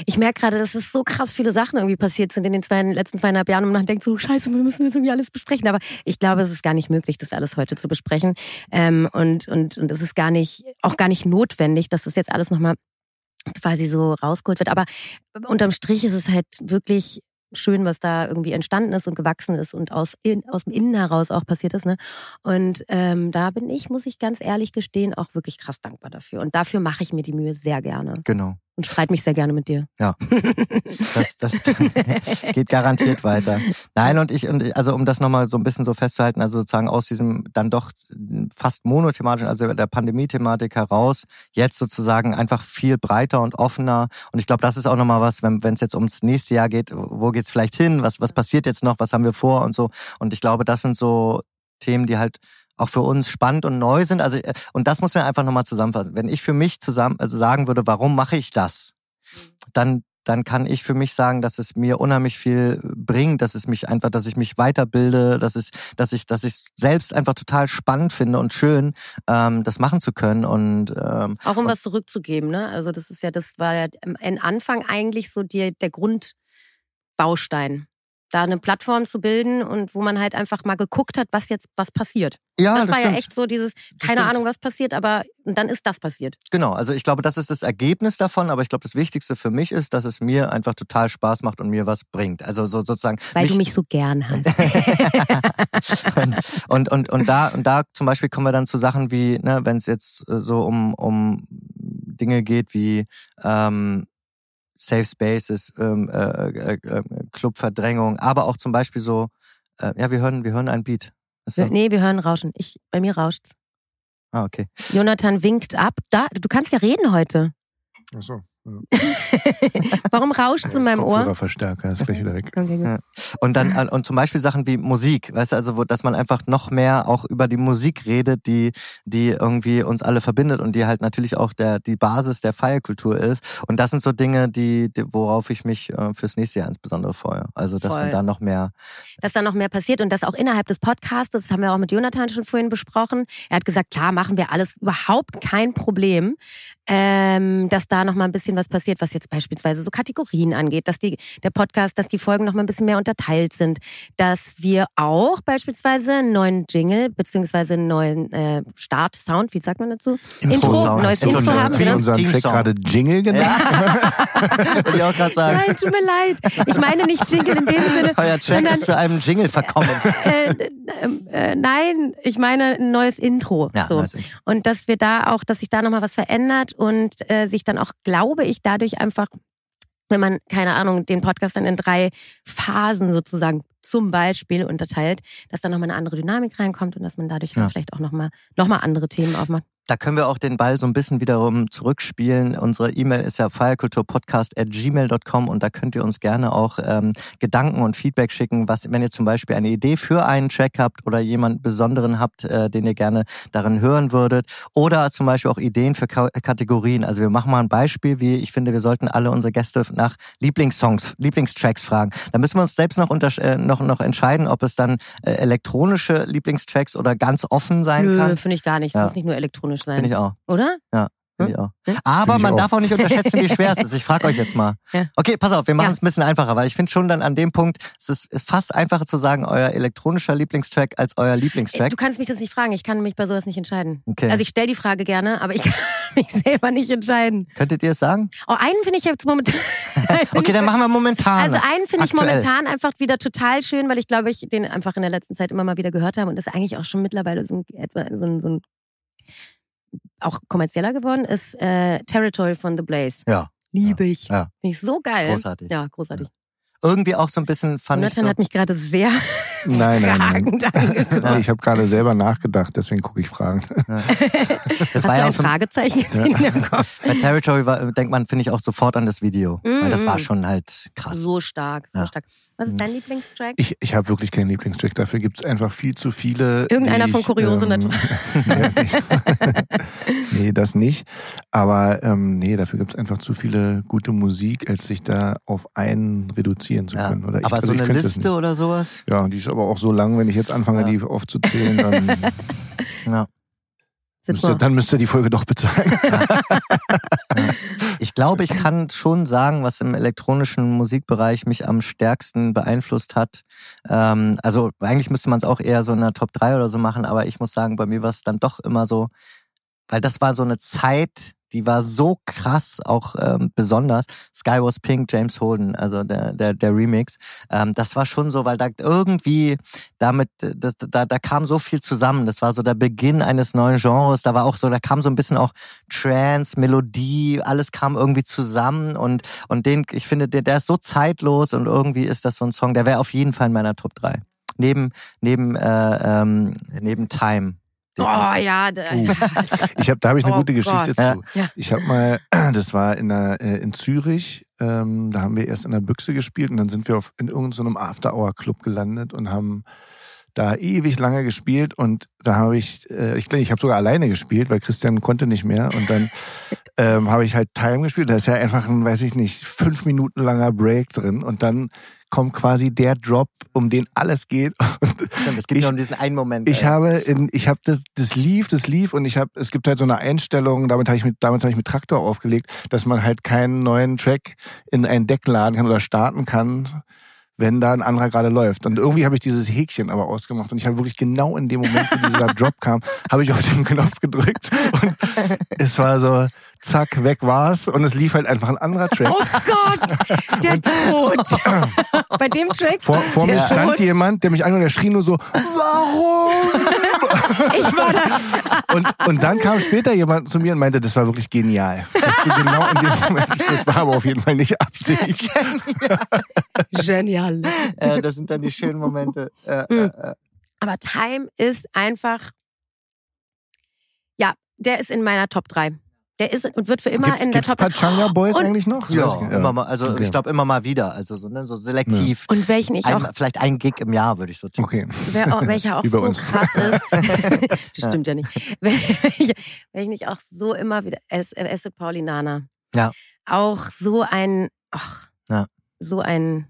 Ich merke gerade, dass es so krass viele Sachen irgendwie passiert sind in den zwei, letzten zweieinhalb Jahren und man denkt so, scheiße, wir müssen jetzt irgendwie alles besprechen. Aber ich glaube, es ist gar nicht möglich, das alles heute zu besprechen. Ähm, und, und, und es ist gar nicht, auch gar nicht notwendig, dass das jetzt alles nochmal quasi so rausgeholt wird. Aber unterm Strich ist es halt wirklich schön, was da irgendwie entstanden ist und gewachsen ist und aus, in, aus dem Innen heraus auch passiert ist. Ne? Und ähm, da bin ich, muss ich ganz ehrlich gestehen, auch wirklich krass dankbar dafür. Und dafür mache ich mir die Mühe sehr gerne Genau. Und streite mich sehr gerne mit dir. Ja. Das, das geht garantiert weiter. Nein, und ich, und ich- also um das nochmal so ein bisschen so festzuhalten, also sozusagen aus diesem dann doch fast monothematischen, also der Pandemie-Thematik heraus, jetzt sozusagen einfach viel breiter und offener. Und ich glaube, das ist auch nochmal was, wenn es jetzt ums nächste Jahr geht, wo geht's vielleicht hin, was, was passiert jetzt noch, was haben wir vor und so. Und ich glaube, das sind so Themen, die halt auch für uns spannend und neu sind. Also, äh, und das muss man einfach nochmal zusammenfassen. Wenn ich für mich zusammen, also sagen würde, warum mache ich das? Dann, dann kann ich für mich sagen, dass es mir unheimlich viel bringt, dass es mich einfach, dass ich mich weiterbilde, dass ich, dass ich, dass ich selbst einfach total spannend finde und schön, ähm, das machen zu können. Und ähm, Auch um was zurückzugeben, ne? Also das ist ja, das war ja am Anfang eigentlich so die, der Grundbaustein. Da eine Plattform zu bilden und wo man halt einfach mal geguckt hat, was jetzt, was passiert. ja, das, war stimmt. ja echt so dieses, keine. Ahnung, was passiert, aber und dann ist das passiert. Genau, also ich glaube, das ist das Ergebnis davon, aber ich glaube, das Wichtigste für mich ist, dass es mir einfach total Spaß macht und mir was bringt. Also so sozusagen. Weil du mich so gern hast. und, und, und da, und da zum Beispiel kommen wir dann zu Sachen wie, ne, wenn es jetzt äh, so um, um Dinge geht wie ähm, Safe Spaces, ähm, äh, äh, äh, Clubverdrängung, aber auch zum Beispiel so, äh, ja, wir hören, wir hören ein Beat. Ist so, nee, wir hören Rauschen. Ich, bei mir rauscht's. ah, okay. Jonathan winkt ab. Da, du kannst ja reden heute. Ach so. Warum rauscht's in meinem Ohr? Kopfhörerverstärker ist gleich wieder weg. Okay. Ja. Und dann äh, und zum Beispiel Sachen wie Musik, weißt du, also wo, dass man einfach noch mehr auch über die Musik redet, die die irgendwie uns alle verbindet und die halt natürlich auch der die Basis der Feierkultur ist. Und das sind so Dinge, die, die worauf ich mich äh, fürs nächste Jahr insbesondere freue. Also dass Voll. man da noch mehr. dass da noch mehr passiert und das auch innerhalb des Podcasts, das haben wir auch mit Jonathan schon vorhin besprochen. Er hat gesagt, klar, machen wir alles, überhaupt kein Problem, ähm, dass da noch mal ein bisschen was passiert, was jetzt beispielsweise so Kategorien angeht, dass die, der Podcast, dass die Folgen noch mal ein bisschen mehr unterteilt sind, dass wir auch beispielsweise einen neuen Jingle beziehungsweise einen neuen äh, Start-Sound, wie sagt man dazu? Intro-Sound. neues Intro- Intro haben, wir genau. unseren Track gerade Jingle genannt? Wollte ich auch gerade sagen. Nein, tut mir leid. Ich meine nicht Jingle in dem Sinne, Euer Track sondern ist zu einem Jingle verkommen. äh, äh, äh, nein, ich meine ein neues Intro. Ja, so. weiß ich. Und dass wir da auch, dass sich da nochmal was verändert und äh, sich dann auch, glaube ich, dadurch einfach wenn man, keine Ahnung, den Podcast dann in drei Phasen sozusagen zum Beispiel unterteilt, dass dann nochmal eine andere Dynamik reinkommt und dass man dadurch Ja. dann vielleicht auch nochmal noch mal andere Themen aufmacht. Da können wir auch den Ball so ein bisschen wiederum zurückspielen. Unsere E-Mail ist ja feierkulturpodcast.gmail.com und da könnt ihr uns gerne auch ähm, Gedanken und Feedback schicken, was, wenn ihr zum Beispiel eine Idee für einen Track habt oder jemand Besonderen habt, äh, den ihr gerne darin hören würdet. Oder zum Beispiel auch Ideen für Ka Kategorien. Also wir machen mal ein Beispiel, wie ich finde, wir sollten alle unsere Gäste nach Lieblingssongs, Lieblingstracks fragen. Da müssen wir uns selbst noch, äh, noch, noch entscheiden, ob es dann äh, elektronische Lieblingstracks oder ganz offen sein Nö, kann. finde ich gar nicht. Es Ja. muss nicht nur elektronisch sein. Finde ich auch. Oder? Finde ich auch. Hm? Aber ich man auch. darf auch nicht unterschätzen, wie schwer es ist. Ich frage euch jetzt mal. Ja. Okay, pass auf, wir machen Ja. es ein bisschen einfacher, weil ich finde schon dann an dem Punkt, es ist fast einfacher zu sagen, euer elektronischer Lieblingstrack als euer Lieblingstrack. Du kannst mich das nicht fragen. Ich kann mich bei sowas nicht entscheiden. Okay. Also ich stelle die Frage gerne, aber ich kann mich selber nicht entscheiden. Könntet ihr es sagen? Oh, einen finde ich jetzt momentan. Okay, dann machen wir momentan. Also einen finde ich momentan einfach wieder total schön, weil ich glaube, ich den einfach in der letzten Zeit immer mal wieder gehört habe und das eigentlich auch schon mittlerweile so ein, etwa so ein, so ein auch kommerzieller geworden ist. Äh, Territory von The Blaze. Ja. Liebe ich. Ja. Finde ich so geil. Großartig. Ja, großartig. Irgendwie auch so ein bisschen fand ich Jonathan so. hat mich gerade sehr Nein, nein, nein. fragend angeguckt. Nee, Ich habe gerade selber nachgedacht, deswegen gucke ich Fragen. Das Hast du war ja ein auch so, Fragezeichen in dem Kopf? bei Territory war, denkt man, finde ich auch sofort an das Video. Weil das war Mhm. schon halt krass. So stark, so Ja. stark. Was ist dein Lieblingstrack? Ich, ich habe wirklich keinen Lieblingstrack. Dafür gibt's einfach viel zu viele. Irgendeiner von ich, Kuriose ähm, nee, nee, das nicht. Aber ähm, nee, dafür gibt's einfach zu viele gute Musik, als sich da auf einen reduzieren zu Ja. können. Oder ich, Aber also so eine Liste oder sowas? Ja, die ist aber auch so lang, wenn ich jetzt anfange, Ja. die aufzuzählen, dann Ja. Müsste, dann müsste die Folge doch bezahlen. Ich glaube, ich kann schon sagen, was im elektronischen Musikbereich mich am stärksten beeinflusst hat. Ähm, also eigentlich müsste man es auch eher so in der Top 3 oder so machen, aber ich muss sagen, bei mir war es dann doch immer so, weil das war so eine Zeit, die war so krass, auch ähm, besonders. Sky was Pink, James Holden, also der, der, der Remix. Ähm, das war schon so, weil da irgendwie damit, das, da, da kam so viel zusammen. Das war so der Beginn eines neuen Genres. Da war auch so, da kam so ein bisschen auch Trance, Melodie, alles kam irgendwie zusammen und, und den, ich finde, der, der ist so zeitlos und irgendwie ist das so ein Song, der wäre auf jeden Fall in meiner Top 3. Neben, neben, äh, ähm, neben Time. Oh ja, da, Uh. Ich hab, da habe ich eine Oh gute Geschichte Gott. zu. Ja. Ich habe mal, das war in, der, äh, in Zürich, ähm, da haben wir erst in der Büchse gespielt und dann sind wir auf, in irgendeinem After-Hour-Club gelandet und haben da ewig lange gespielt und da habe ich, äh, ich, ich habe sogar alleine gespielt, weil Christian konnte nicht mehr und dann ähm, habe ich halt Time gespielt. Da ist ja einfach ein, weiß ich nicht, fünf Minuten langer Break drin und dann kommt quasi der Drop, um den alles geht. Stimmt, es gibt Ich- nur diesen einen Moment. ich ey. habe in, ich habe das, das lief, das lief und ich habe, es gibt halt so eine Einstellung, damit habe ich mit, damit habe ich mit Traktor aufgelegt, dass man halt keinen neuen Track in ein Deck laden kann oder starten kann, wenn da ein anderer gerade läuft. Und irgendwie habe ich dieses Häkchen aber ausgemacht und ich habe wirklich genau in dem Moment, wo dieser Drop kam, habe ich auf den Knopf gedrückt und es war so, zack, weg war's und es lief halt einfach ein anderer Track. Oh Gott, der Tod. Bei dem Track, Vor, vor mir stand Tod, jemand, der mich angehört, der schrie nur so, warum? ich war das. Und, und dann kam später jemand zu mir und meinte, das war wirklich genial. Das war genau in dem Moment. Das war aber auf jeden Fall nicht Absicht. Genial. äh, das sind dann die schönen Momente. Äh, äh, äh. Aber Time ist einfach, ja, der ist in meiner Top 3. Der ist und wird für immer Gibt's, in der gibt's Top 3. Pachanga Boys Und- eigentlich noch? Ja, ich- immer mal, also Okay. ich glaube immer mal wieder, also so, ne, so selektiv. Und welchen ich Ein, auch, vielleicht ein Gig im Jahr würde ich so tippen. Okay. wer, auch welcher auch so uns. krass ist. das stimmt ja nicht. Welcher, welchen ich auch so immer wieder, es, es Paulinana. Ja. Auch so ein, ach, Ja. so ein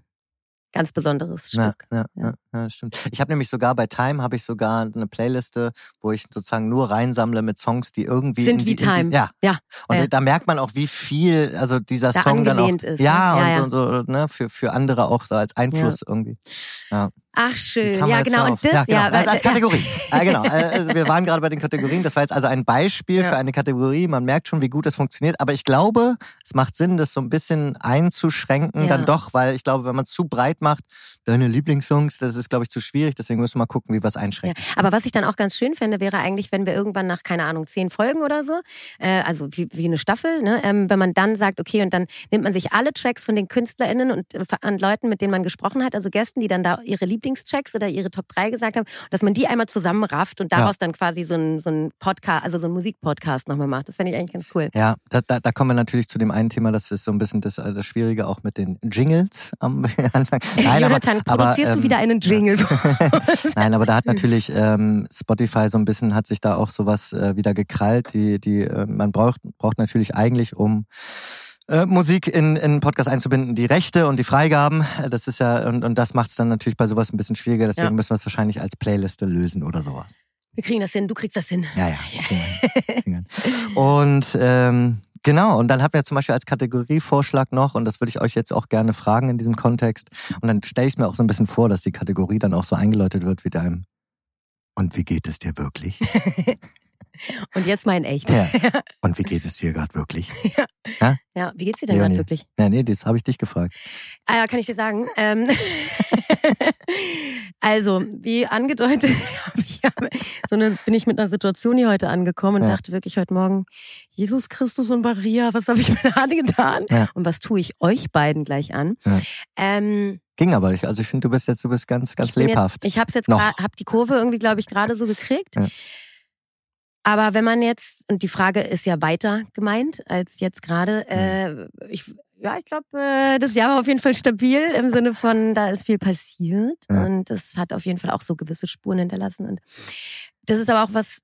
ganz besonderes Ja, Stück. ja, Ja. ja. ja, stimmt. Ich habe nämlich sogar bei Time habe ich sogar eine Playliste, wo ich sozusagen nur reinsammle mit Songs, die irgendwie Sind in wie die, in Time. Die, ja. Ja, Und ja. da merkt man auch, wie viel, also dieser Da Song dann auch ist, ja, ne? Ja, und so, so ne, für für andere auch so als Einfluss irgendwie. Ach schön, ja genau. Und das, ja, genau. ja, als, als ja. Kategorie. Ja, genau. Äh, Also wir waren gerade bei den Kategorien. Das war jetzt also ein Beispiel Ja. für eine Kategorie. Man merkt schon, wie gut es funktioniert. Aber ich glaube, es macht Sinn, das so ein bisschen einzuschränken, Ja. dann doch, weil ich glaube, wenn man es zu breit macht, deine Lieblingssongs, das ist, glaube ich, zu schwierig. Deswegen müssen wir mal gucken, wie wir es Ja, einschränken. aber was ich dann auch ganz schön fände, wäre eigentlich, wenn wir irgendwann nach, keine Ahnung, zehn Folgen oder so, äh, also wie, wie eine Staffel, ne, ähm, wenn man dann sagt, okay, und dann nimmt man sich alle Tracks von den KünstlerInnen und äh, an Leuten, mit denen man gesprochen hat, also Gästen, die dann da ihre Lieblingstracks oder ihre Top 3 gesagt haben, dass man die einmal zusammenrafft und daraus dann quasi so ein, so ein Podcast, also so ein Musikpodcast nochmal macht. Das fände ich eigentlich ganz cool. Ja, da, da, da kommen wir natürlich zu dem einen Thema, das ist so ein bisschen das, äh, das Schwierige auch mit den Jingles am Anfang. Nein, Jonathan, aber, produzierst ähm, du wieder einen Jingle? Nein, aber da hat natürlich ähm, Spotify so ein bisschen, hat sich da auch sowas äh, wieder gekrallt. Die, die, äh, man braucht, braucht natürlich eigentlich, um äh, Musik in, in Podcast einzubinden, die Rechte und die Freigaben. Äh, Das ist ja, und, und das macht es dann natürlich bei sowas ein bisschen schwieriger. Deswegen Ja. müssen wir es wahrscheinlich als Playliste lösen oder sowas. wir kriegen das hin, du kriegst das hin. Ja, ja. hin. und ähm, genau, und dann hatten wir zum Beispiel als Kategorievorschlag noch, und das würde ich euch jetzt auch gerne fragen in diesem Kontext, und dann stelle ich es mir auch so ein bisschen vor, dass die Kategorie dann auch so eingeläutet wird wie deinem Und wie geht es dir wirklich? Und jetzt mein echt. Ja. Und wie geht es dir gerade wirklich? Ja, wie geht's dir denn gerade wirklich? Ja, nee, das habe ich dich gefragt. Ah ja, kann ich dir sagen. Ähm, also, wie angedeutet, ich ja, so eine, bin ich mit einer Situation hier heute angekommen und Ja. dachte wirklich heute Morgen, Jesus Christus und Maria, was habe ich mir da getan? Ja. Und was tue ich euch beiden gleich an? Ja. Ähm, Ging aber nicht. Also ich finde, du bist jetzt, du bist ganz, ganz ich lebhaft. Jetzt, ich habe jetzt hab die Kurve irgendwie, glaube ich, gerade so gekriegt. Aber wenn man jetzt, und die Frage ist ja weiter gemeint als jetzt gerade, äh, ich, ja, ich glaube, äh, das Jahr war auf jeden Fall stabil im Sinne von, da ist viel passiert Ja. und das hat auf jeden Fall auch so gewisse Spuren hinterlassen. Und das ist aber auch was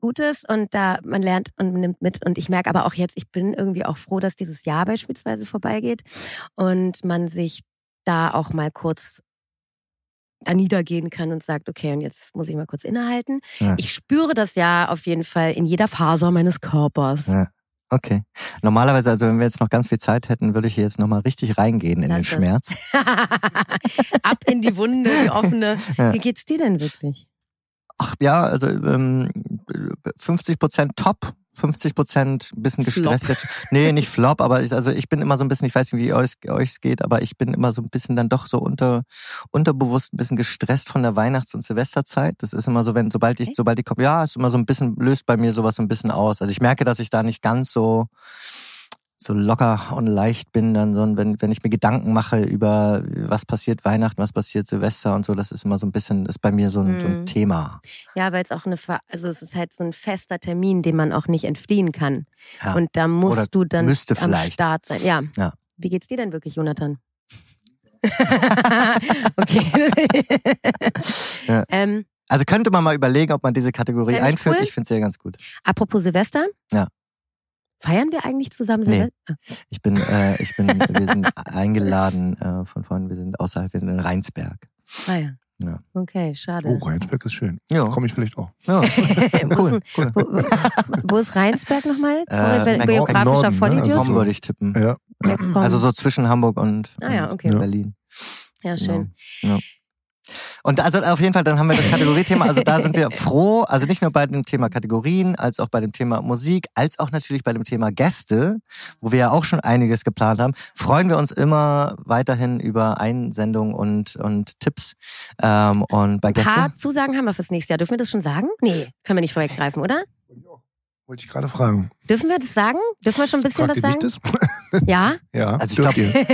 Gutes und da man lernt und nimmt mit. Und ich merke aber auch jetzt, ich bin irgendwie auch froh, dass dieses Jahr beispielsweise vorbeigeht und man sich da auch mal kurz da niedergehen kann und sagt, okay, und jetzt muss ich mal kurz innehalten. Ja. Ich spüre das ja auf jeden Fall in jeder Faser meines Körpers. Ja. Okay. Normalerweise, also wenn wir jetzt noch ganz viel Zeit hätten, würde ich hier jetzt nochmal richtig reingehen in Lass den das. Schmerz. Ab in die Wunde, die offene. Ja. Wie geht's dir denn wirklich? Ach ja, also ähm, 50 Prozent top, 50 Prozent ein bisschen Flop. gestresst. Jetzt. Nee, nicht flop, aber ich, also ich bin immer so ein bisschen, ich weiß nicht, wie euch es geht, aber ich bin immer so ein bisschen dann doch so unter, unterbewusst ein bisschen gestresst von der Weihnachts- und Silvesterzeit. Das ist immer so, wenn, sobald ich, Okay. sobald ich komme, ja, ist immer so ein bisschen, löst bei mir sowas so ein bisschen aus. Also ich merke, dass ich da nicht ganz so, so locker und leicht bin, dann so, wenn, wenn ich mir Gedanken mache über was passiert Weihnachten, was passiert Silvester und so, das ist immer so ein bisschen, ist bei mir so ein, so ein Mhm. Thema. Ja, weil es auch eine, also es ist halt so ein fester Termin, dem man auch nicht entfliehen kann. Ja. Und da musst Oder du dann müsste am vielleicht. Start sein. Ja. Ja. Wie geht's dir denn wirklich, Jonathan? okay. Ja. ähm, Also könnte man mal überlegen, ob man diese Kategorie einführt. cool. Ich finde es ja ganz gut. apropos Silvester. Ja. Feiern wir eigentlich zusammen Nee. Ich bin, äh, ich bin, wir sind eingeladen äh, von vorhin. Wir sind außerhalb, wir sind in Rheinsberg. Ah ja. Ja. Okay, schade. Oh, Rheinsberg ist schön. Ja, Komme ich vielleicht auch. ja. Wo ist cool. cool. Wo, wo, wo ist Rheinsberg nochmal? Sorry, Äh, geografischer Norden, ne? Vollidiot. Also würde ich tippen. Ja. Also so zwischen Hamburg und, Ah ja, und okay. Berlin. ja, schön. Ja. Und also auf jeden Fall, dann haben wir das Kategoriethema. Also da sind wir froh. Also nicht nur bei dem Thema Kategorien, als auch bei dem Thema Musik, als auch natürlich bei dem Thema Gäste, wo wir ja auch schon einiges geplant haben. Freuen wir uns immer weiterhin über Einsendungen und, und Tipps. Ähm, und bei Ein paar Gästen. Zusagen haben wir fürs nächste Jahr. Dürfen wir das schon sagen? Nee, können wir nicht vorweggreifen, oder? Wollte ich gerade fragen. Dürfen wir das sagen? Dürfen wir schon ein bisschen Fragt was sagen? das? Ja? ja. Also ich dürft glaub- ihr.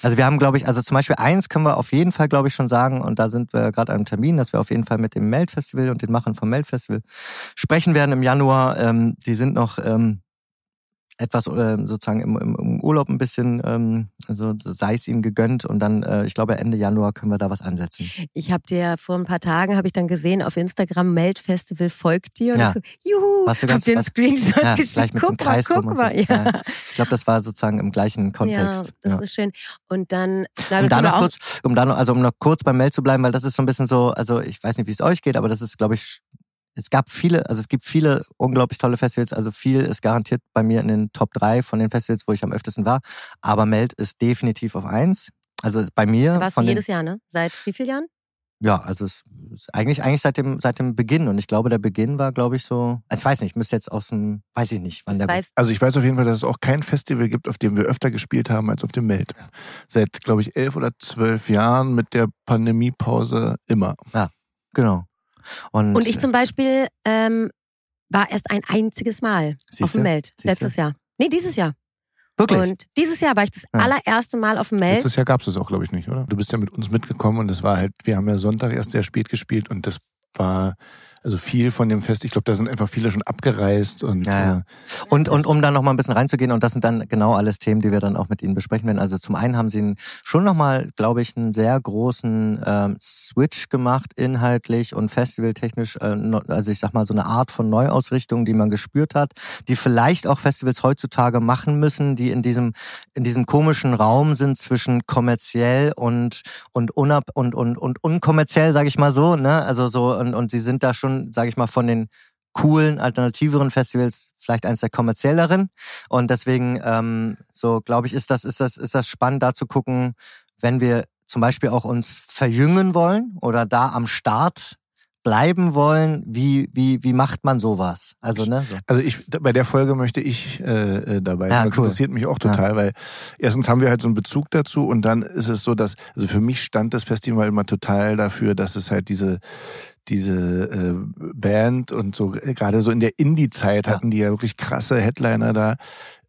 Also wir haben, glaube ich, also zum Beispiel eins können wir auf jeden Fall, glaube ich, schon sagen, und da sind wir gerade an einem Termin, dass wir auf jeden Fall mit dem Melt-Festival und den Machern vom Melt-Festival sprechen werden im Januar. Ähm, die sind noch ähm, etwas ähm, sozusagen im, im, im Urlaub ein bisschen, ähm, also sei es ihnen gegönnt und dann, äh, ich glaube, Ende Januar können wir da was ansetzen. Ich habe dir vor ein paar Tagen, habe ich dann gesehen, auf Instagram Melt-Festival folgt dir. Und Ja. ich so, juhu, Warst du hab ganz- dir einen Screenshot Ja, geschickt. gleich mit so einem guck mal, guck und so. mal. Ja. Ja. Ich glaube, das war sozusagen im gleichen Kontext. Ja, das Ja. ist schön. Und dann, na, Um da noch kurz, um da noch, also um noch kurz beim Meld zu bleiben, weil das ist so ein bisschen so, also ich weiß nicht, wie es euch geht, aber das ist, glaube ich, es gab viele, also es gibt viele unglaublich tolle Festivals, also viel ist garantiert bei mir in den Top 3 von den Festivals, wo ich am öftesten war. Aber Meld ist definitiv auf eins. Also bei mir. Da warst du jedes Jahr, ne? Seit wie vielen Jahren? Ja, also es ist eigentlich eigentlich seit dem seit dem Beginn und ich glaube der Beginn war glaube ich so, also ich weiß nicht, ich müsste jetzt aus dem, weiß ich nicht, wann Das der Also ich weiß auf jeden Fall, dass es auch kein Festival gibt, auf dem wir öfter gespielt haben als auf dem Meld. Seit, glaube ich, elf oder zwölf Jahren mit der Pandemiepause immer. genau. Und, Und ich zum Beispiel ähm, war erst ein einziges Mal auf Siehste? dem Meld. Siehste? Letztes Jahr. Nee, dieses Jahr. wirklich. Und dieses Jahr war ich das Ja. allererste Mal auf dem Meld. Letztes Jahr gab es das auch, glaube ich, nicht, oder? Du bist ja mit uns mitgekommen und das war halt, wir haben ja Sonntag erst sehr spät gespielt und das war also viel von dem Fest. Ich glaube, da sind einfach viele schon abgereist und Ja, ja. Äh, Und, und um da noch mal ein bisschen reinzugehen, und das sind dann genau alles Themen, die wir dann auch mit Ihnen besprechen werden. Also zum einen haben Sie schon nochmal, glaube ich, einen sehr großen ähm, Switch gemacht, inhaltlich und festivaltechnisch. Äh, also ich sag mal, so eine Art von Neuausrichtung, die man gespürt hat, die vielleicht auch Festivals heutzutage machen müssen, die in diesem, in diesem komischen Raum sind zwischen kommerziell und, und, unab und, und, und unkommerziell, sage ich mal so. Ne? Also so, und, und Sie sind da schon, sage ich mal, von den coolen, alternativeren Festivals vielleicht eins der kommerzielleren. Und deswegen, ähm, so glaube ich, ist das, ist das, ist das spannend, da zu gucken, wenn wir zum Beispiel auch uns verjüngen wollen oder da am Start bleiben wollen, wie, wie, wie macht man sowas? Also, ne? So. Also ich bei der Folge möchte ich äh, äh, dabei Ja, sein. Das cool. interessiert mich auch total, weil erstens haben wir halt so einen Bezug dazu und dann ist es so, dass also für mich stand das Festival immer total dafür, dass es halt diese diese äh, Band und so äh, gerade so in der Indie-Zeit Ja. hatten die ja wirklich krasse Headliner da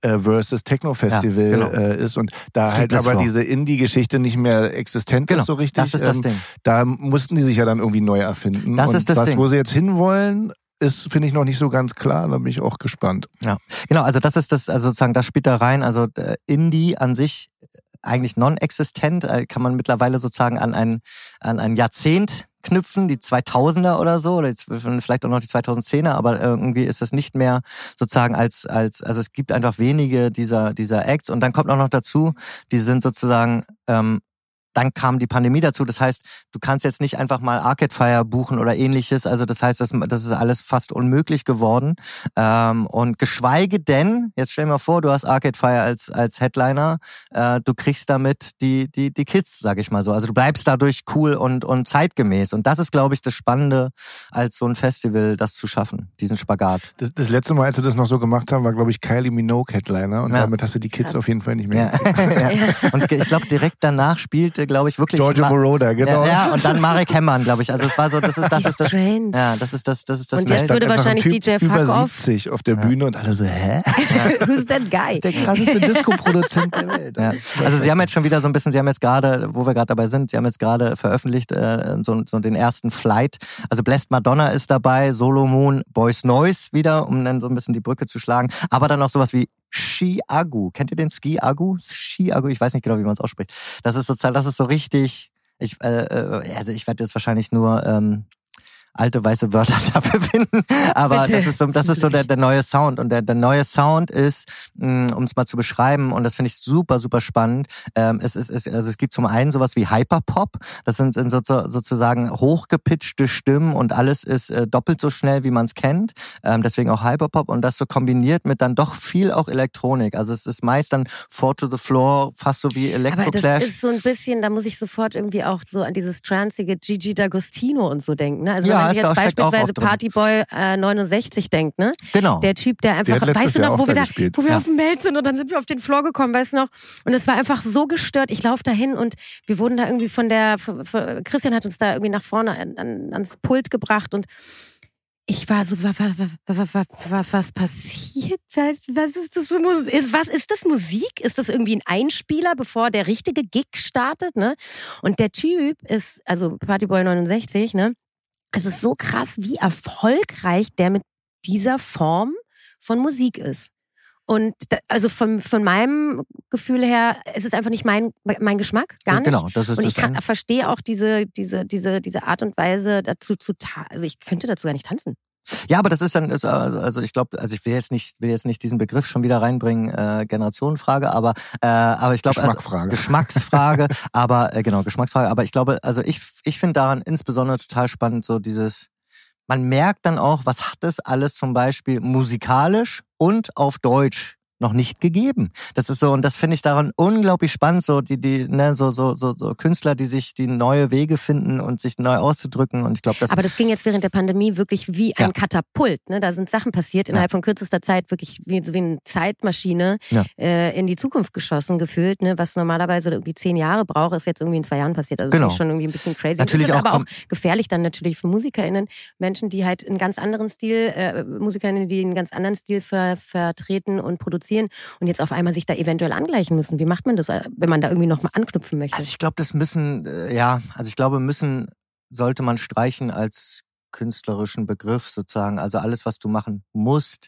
äh, versus Techno Festival Ja, genau. äh, ist und da halt Sleepless aber Floor. diese Indie-Geschichte nicht mehr existent Genau, ist so richtig. das ist das ähm, Ding. da mussten die sich ja dann irgendwie neu erfinden. Das und ist das was, Ding. wo sie jetzt hinwollen, ist, finde ich, noch nicht so ganz klar. Da bin ich auch gespannt. Genau, also das ist das, also sozusagen, das spielt da rein. Also äh, Indie an sich äh, eigentlich non-existent, äh, kann man mittlerweile sozusagen an ein, an ein Jahrzehnt knüpfen, die 2000er oder so, oder jetzt vielleicht auch noch die 2010er, aber irgendwie ist das nicht mehr sozusagen als, als, also es gibt einfach wenige dieser, dieser Acts. Und dann kommt auch noch dazu, die sind sozusagen, ähm, dann kam die Pandemie dazu. Das heißt, du kannst jetzt nicht einfach mal Arcade Fire buchen oder ähnliches. Also das heißt, das, das ist alles fast unmöglich geworden. Ähm, und geschweige denn, jetzt stell dir mal vor, du hast Arcade Fire als, als Headliner, äh, du kriegst damit die, die, die Kids, sag ich mal so. Also du bleibst dadurch cool und, und zeitgemäß. Und das ist, glaube ich, das Spannende, als so ein Festival das zu schaffen, diesen Spagat. Das, das letzte Mal, als wir das noch so gemacht haben, war, glaube ich, Kylie Minogue Headliner. Und Ja. damit hast du die Kids Krass. auf jeden Fall nicht mehr. Ja. ja. Und ich glaube, direkt danach spielte, glaube ich, wirklich. Giorgio Moroder, genau. Ja, ja, und dann Marek Hemmern, glaube ich. Also es war so, das ist, das ist das. strange. Ja, das ist das, das ist das Und jetzt würde wahrscheinlich typ DJ über Fuck Off. 70 auf der Bühne und alle so, hä? Who's that guy? Der krasseste Disco-Produzent der Welt. Ja. Also sie haben jetzt schon wieder so ein bisschen, sie haben jetzt gerade, wo wir gerade dabei sind, sie haben jetzt gerade veröffentlicht äh, so, so den ersten Flight. Also Blessed Madonna ist dabei, Solo Moon, Boys Noise wieder, um dann so ein bisschen die Brücke zu schlagen. Aber dann noch sowas wie Ski-Agu. Kennt ihr den Ski-Agu? Ski-Agu, ich weiß nicht genau, wie man es ausspricht. Das ist sozusagen, das ist so richtig, ich, äh, äh, also ich werde jetzt wahrscheinlich nur ähm, alte weiße Wörter dafür finden, aber Bitte, das ist so, das ist so der, der neue Sound und der, der neue Sound ist, um es mal zu beschreiben und das finde ich super, super spannend. Ähm, es, ist, es, also es gibt zum einen sowas wie Hyperpop, das sind, sind so, sozusagen hochgepitchte Stimmen und alles ist äh, doppelt so schnell, wie man es kennt, ähm, deswegen auch Hyperpop und das so kombiniert mit dann doch viel auch Elektronik. Also es ist meist dann Four to the Floor, fast so wie Aber das ist so ein bisschen, da muss ich sofort irgendwie auch so an dieses transige Gigi D'Agostino und so denken. Ne? Also Ja, man sich jetzt beispielsweise. Partyboy äh, 69 denkt, ne? Genau. Der Typ, der einfach, letztes weißt du noch, wo wir da gespielt. wo wir Ja. auf dem Meld sind und dann sind wir auf den Floor gekommen, weißt du noch? Und es war einfach so gestört. Ich laufe dahin und wir wurden da irgendwie von der, Christian hat uns da irgendwie nach vorne an, an, ans Pult gebracht und ich war so, was, was, was, was, was passiert? Was, was ist das für Musik? Ist, was ist das Musik? Ist das irgendwie ein Einspieler, bevor der richtige Gig startet? Ne? Und der Typ ist, also Partyboy 69, ne? Es ist so krass, wie erfolgreich der mit dieser Form von Musik ist. Und da, also von, von meinem Gefühl her, es ist einfach nicht mein, mein Geschmack, gar nicht. Genau, das ist Und ich kann, verstehe auch diese, diese, diese, diese Art und Weise dazu zu Also ich könnte dazu gar nicht tanzen. Ja, aber das ist dann, ist, also also ich glaube, also ich will jetzt nicht, will jetzt nicht diesen Begriff schon wieder reinbringen, äh, Generationenfrage, aber, äh, aber ich glaube, also. Geschmacksfrage, aber äh, genau Geschmacksfrage, aber ich glaube, also ich, ich finde daran insbesondere total spannend so dieses, man merkt dann auch, was hat es alles zum Beispiel musikalisch und auf Deutsch noch nicht gegeben. Das ist so und das finde ich daran unglaublich spannend, so die die ne so so so, so Künstler, die sich die neue Wege finden und sich neu auszudrücken und ich glaube, das Aber das ging jetzt während der Pandemie wirklich wie ein Ja. Katapult. Ne? Da sind Sachen passiert innerhalb von kürzester Zeit wirklich wie, wie eine Zeitmaschine Ja. äh, in die Zukunft geschossen gefühlt. Ne? Was normalerweise irgendwie zehn Jahre braucht, ist jetzt irgendwie in zwei Jahren passiert. Also Genau. das ist schon irgendwie ein bisschen crazy. Natürlich das ist auch aber auch gefährlich dann natürlich für MusikerInnen, Menschen, die halt einen ganz anderen Stil, äh, MusikerInnen, die einen ganz anderen Stil ver, vertreten und produzieren und jetzt auf einmal sich da eventuell angleichen müssen. Wie macht man das, äh, wenn man da irgendwie nochmal anknüpfen möchte? Also ich glaube, das müssen, äh, ja, also ich glaube, müssen sollte man streichen als künstlerischen Begriff sozusagen. Also alles, was du machen musst,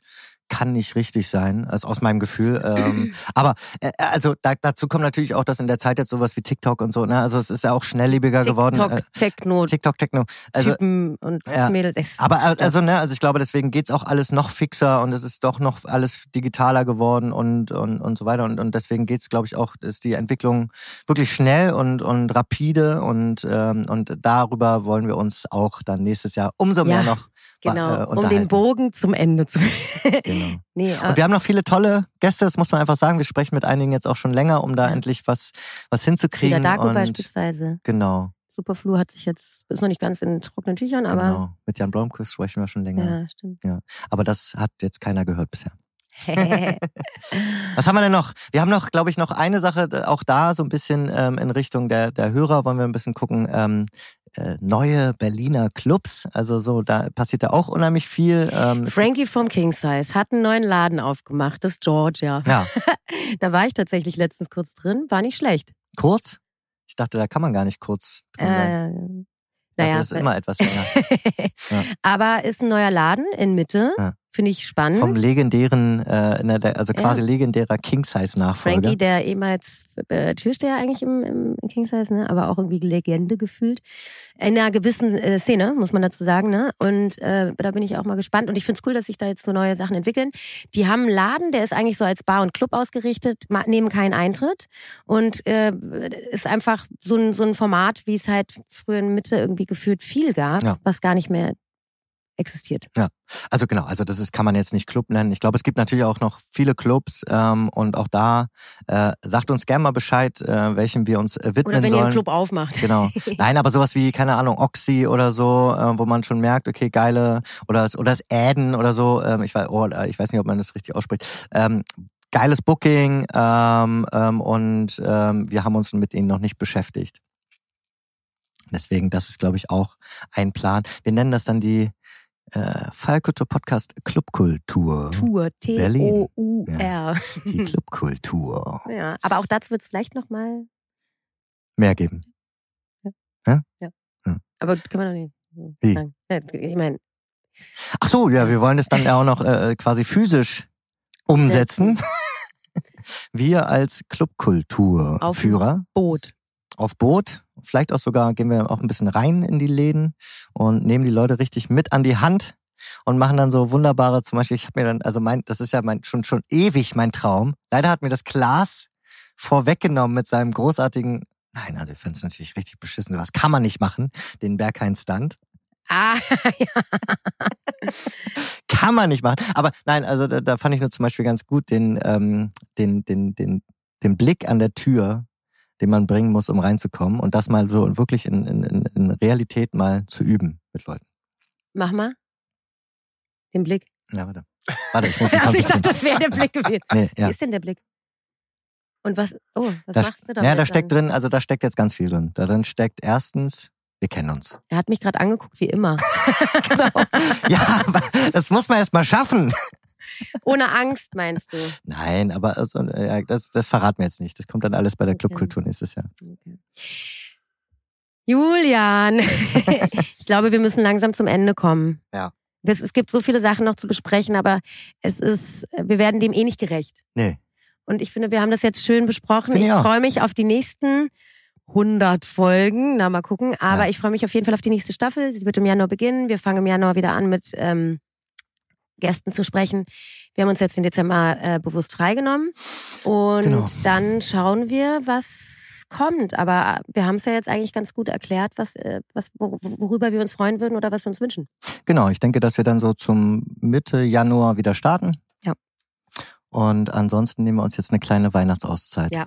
kann nicht richtig sein, also aus meinem Gefühl. Ähm, aber äh, also da, dazu kommt natürlich auch, dass in der Zeit jetzt sowas wie TikTok und so, ne? Also es ist ja auch schnelllebiger geworden. TikTok, Äh, Techno, TikTok, Techno. Also Typen und ja. Mädels. Aber äh, also ne, also ich glaube, deswegen geht's auch alles noch fixer und es ist doch noch alles digitaler geworden und und und so weiter und und deswegen geht's, glaube ich, auch ist die Entwicklung wirklich schnell und und rapide und ähm, und darüber wollen wir uns auch dann nächstes Jahr umso mehr Ja, noch Genau, äh, um den unterhalten. Bogen zum Ende zu. Genau. Nee, äh, Und wir haben noch viele tolle Gäste, das muss man einfach sagen. Wir sprechen mit einigen jetzt auch schon länger, um da Ja. endlich was was hinzukriegen. Dago und beispielsweise. genau, Superflu hat sich jetzt, ist noch nicht ganz in trockenen Tüchern, aber genau. Mit Jan Blomqvist sprechen wir schon länger. ja, stimmt. Aber das hat jetzt keiner gehört bisher. Was haben wir denn noch? Wir haben noch, glaube ich, noch eine Sache, äh, auch da so ein bisschen ähm, in Richtung der, der Hörer wollen wir ein bisschen gucken. Ähm, äh, neue Berliner Clubs, also so, da passiert ja auch unheimlich viel. Ähm, Frankie vom King Size hat einen neuen Laden aufgemacht, das Georgia. ja, Da war ich tatsächlich letztens kurz drin, war nicht schlecht. kurz. Ich dachte, da kann man gar nicht kurz drin sein. Äh, naja, das ist immer etwas länger. Ja. aber ist ein neuer Laden in Mitte, Ja. Finde ich spannend. Vom legendären, äh, also Ja. quasi legendärer King-Size-Nachfolger. Frankie, der ehemals äh, Türsteher eigentlich im, im King Size, ne? aber auch irgendwie Legende gefühlt. In einer gewissen äh, Szene, muss man dazu sagen. Ne? Und äh, da bin ich auch mal gespannt. Und ich finde es cool, dass sich da jetzt so neue Sachen entwickeln. Die haben einen Laden, der ist eigentlich so als Bar und Club ausgerichtet, nehmen keinen Eintritt. Und äh, ist einfach so ein, so ein Format, wie es halt früher in Mitte irgendwie gefühlt viel gab, Ja. was gar nicht mehr existiert. Also genau, also das ist, kann man jetzt nicht Club nennen. Ich glaube, es gibt natürlich auch noch viele Clubs ähm, und auch da äh, sagt uns gerne mal Bescheid, äh, welchem wir uns äh, widmen Oder wenn ihr sollen. einen Club aufmacht. Genau. Nein, aber sowas wie, keine Ahnung, Oxy oder so, äh, wo man schon merkt, okay, geile, oder das, oder das Äden oder so, ähm, ich, weiß, oh, ich weiß nicht, ob man das richtig ausspricht. Ähm, geiles Booking ähm, ähm, und ähm, wir haben uns mit ihnen noch nicht beschäftigt. Deswegen, das ist, glaube ich, auch ein Plan. Wir nennen das dann die äh, Fallkultur Podcast Clubkultur. Tour, T-O-U-R. Die Clubkultur. Ja, aber auch dazu wird es vielleicht nochmal. Mehr geben. Aber können wir noch nicht. Wie? sagen. Ja, Ich meine, Ach so, ja, wir wollen das dann ja auch noch äh, quasi physisch umsetzen. Wir als Clubkulturführer Boot. auf Boot, vielleicht auch sogar gehen wir auch ein bisschen rein in die Läden und nehmen die Leute richtig mit an die Hand und machen dann so wunderbare, zum Beispiel, ich habe mir dann, also mein, das ist ja mein schon schon ewig mein Traum. Leider hat mir das Klaas vorweggenommen mit seinem großartigen, nein, also ich finde es natürlich richtig beschissen, sowas kann man nicht machen, den Berghain-Stand. Ah, kann man nicht machen. Aber nein, also da, da fand ich nur zum Beispiel ganz gut den, ähm, den, den, den, den Blick an der Tür, den man bringen muss, um reinzukommen und das mal so wirklich in, in, in- Realität mal zu üben mit Leuten. mach mal. Den Blick. Ja, warte. Warte, ich muss Also ich dachte, das wäre der Blick gewesen. Nee, Wie ja. ist denn der Blick? Und was, oh, was Da, machst du da? ja, da steckt drin, also da steckt jetzt ganz viel drin. Da drin steckt erstens, wir kennen uns. Er hat mich gerade angeguckt, wie immer. genau. Ja, das muss man erst mal schaffen. Ohne Angst, meinst du? Nein, aber also, ja, das, das verraten wir jetzt nicht. Das kommt dann alles bei der Okay. Clubkultur nächstes Jahr. Okay. Julian, ich glaube, wir müssen langsam zum Ende kommen. Ja. Es, es gibt so viele Sachen noch zu besprechen, aber es ist, wir werden dem eh nicht gerecht. Nee. Und ich finde, wir haben das jetzt schön besprochen. Finde Ich ich freue mich auf die nächsten 100 Folgen. Na, mal gucken. Aber Ja. ich freue mich auf jeden Fall auf die nächste Staffel. Sie wird im Januar beginnen. Wir fangen im Januar wieder an mit ähm, Gästen zu sprechen. Wir haben uns jetzt den Dezember äh, bewusst freigenommen. Und Genau. dann schauen wir, was kommt. Aber wir haben es ja jetzt eigentlich ganz gut erklärt, was, äh, was, wor- worüber wir uns freuen würden oder was wir uns wünschen. Genau, ich denke, dass wir dann so zum Mitte Januar wieder starten. Ja. Und ansonsten nehmen wir uns jetzt eine kleine Weihnachtsauszeit. Ja.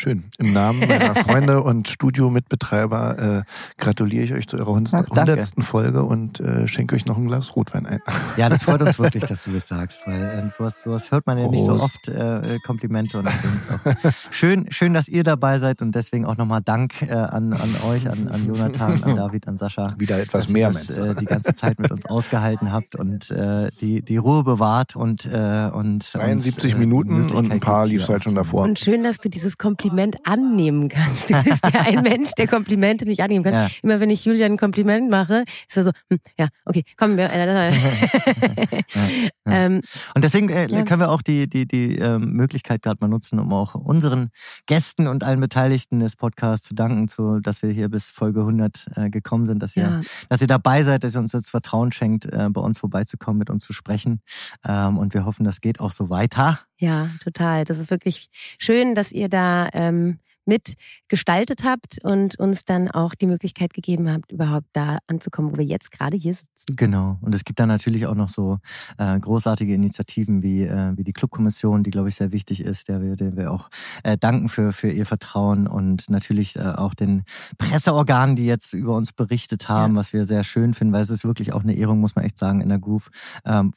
Schön. Im Namen meiner Freunde und Studiomitbetreiber äh, gratuliere ich euch zu eurer hundertsten Folge und äh, schenke euch noch ein Glas Rotwein ein. Ja, das freut uns wirklich, dass du das sagst, weil äh, sowas, sowas hört man ja nicht so oft, äh, Komplimente und auch schön, schön, dass ihr dabei seid und deswegen auch nochmal Dank äh, an, an euch, an, an Jonathan, an David, an Sascha. Wieder etwas dass ihr mehr, das, meinst du? äh, die ganze Zeit mit uns ausgehalten habt und äh, die, die Ruhe bewahrt und, äh, und uns, 73 äh, Minuten und ein paar lief's hier halt schon davor. Und schön, dass du dieses Kompliment annehmen kannst. Du bist ja ein Mensch, der Komplimente nicht annehmen kann. Ja. Immer wenn ich Julian ein Kompliment mache, ist er so, hm, ja, okay, komm, wir. Äh, ähm, Und deswegen äh, Ja. können wir auch die, die, die ähm, Möglichkeit gerade mal nutzen, um auch unseren Gästen und allen Beteiligten des Podcasts zu danken, zu, dass wir hier bis Folge 100 äh, gekommen sind, dass ihr, ja, dass ihr dabei seid, dass ihr uns das Vertrauen schenkt, äh, bei uns vorbeizukommen, mit uns zu sprechen. Ähm, und wir hoffen, das geht auch so weiter. ja, total. Das ist wirklich schön, dass ihr da ähm, mit gestaltet habt und uns dann auch die Möglichkeit gegeben habt, überhaupt da anzukommen, wo wir jetzt gerade hier sitzen. Genau. Und es gibt dann natürlich auch noch so äh, großartige Initiativen wie, äh, wie die Clubkommission, die, glaube ich, sehr wichtig ist, der wir, der wir auch äh, danken für, für ihr Vertrauen und natürlich äh, auch den Presseorganen, die jetzt über uns berichtet haben, was wir sehr schön finden, weil es ist wirklich auch eine Ehrung, muss man echt sagen, in der Groove. Ähm,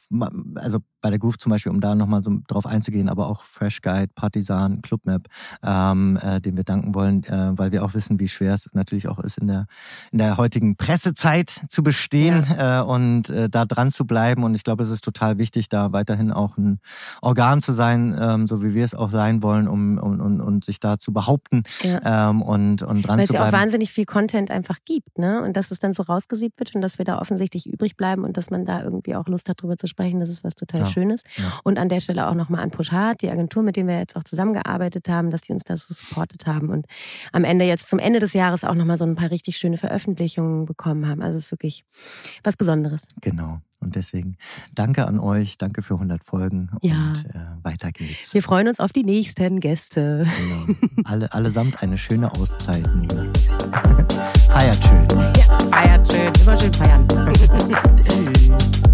also bei der Groove zum Beispiel, um da nochmal so drauf einzugehen, aber auch Fresh Guide, Partisan, Clubmap, ähm, äh, dem wir danken wollen, äh, weil wir auch wissen, wie schwer es natürlich auch ist, in der, in der heutigen Pressezeit zu bestehen äh, und äh, da dran zu bleiben. Und ich glaube, es ist total wichtig, da weiterhin auch ein Organ zu sein, ähm, so wie wir es auch sein wollen, um, um, um, und sich da zu behaupten Ja. ähm, und, und dran Weil es zu ja auch bleiben. wahnsinnig viel Content einfach gibt, ne? Und dass es dann so rausgesiebt wird und dass wir da offensichtlich übrig bleiben und dass man da irgendwie auch Lust hat, drüber zu sprechen, das ist was total Ja. Schönes. Ja. Und an der Stelle auch nochmal an Pushart, die Agentur, mit denen wir jetzt auch zusammengearbeitet haben, dass die uns da so supportet haben und am Ende jetzt zum Ende des Jahres auch nochmal so ein paar richtig schöne Veröffentlichungen bekommen haben. Also es ist wirklich was Besonderes. Genau. Und deswegen danke an euch, danke für 100 Folgen Ja. und äh, weiter geht's. Wir freuen uns auf die nächsten Gäste. Genau. Alle, allesamt eine schöne Auszeit. Feiert schön. Ja, feiert schön, immer schön feiern.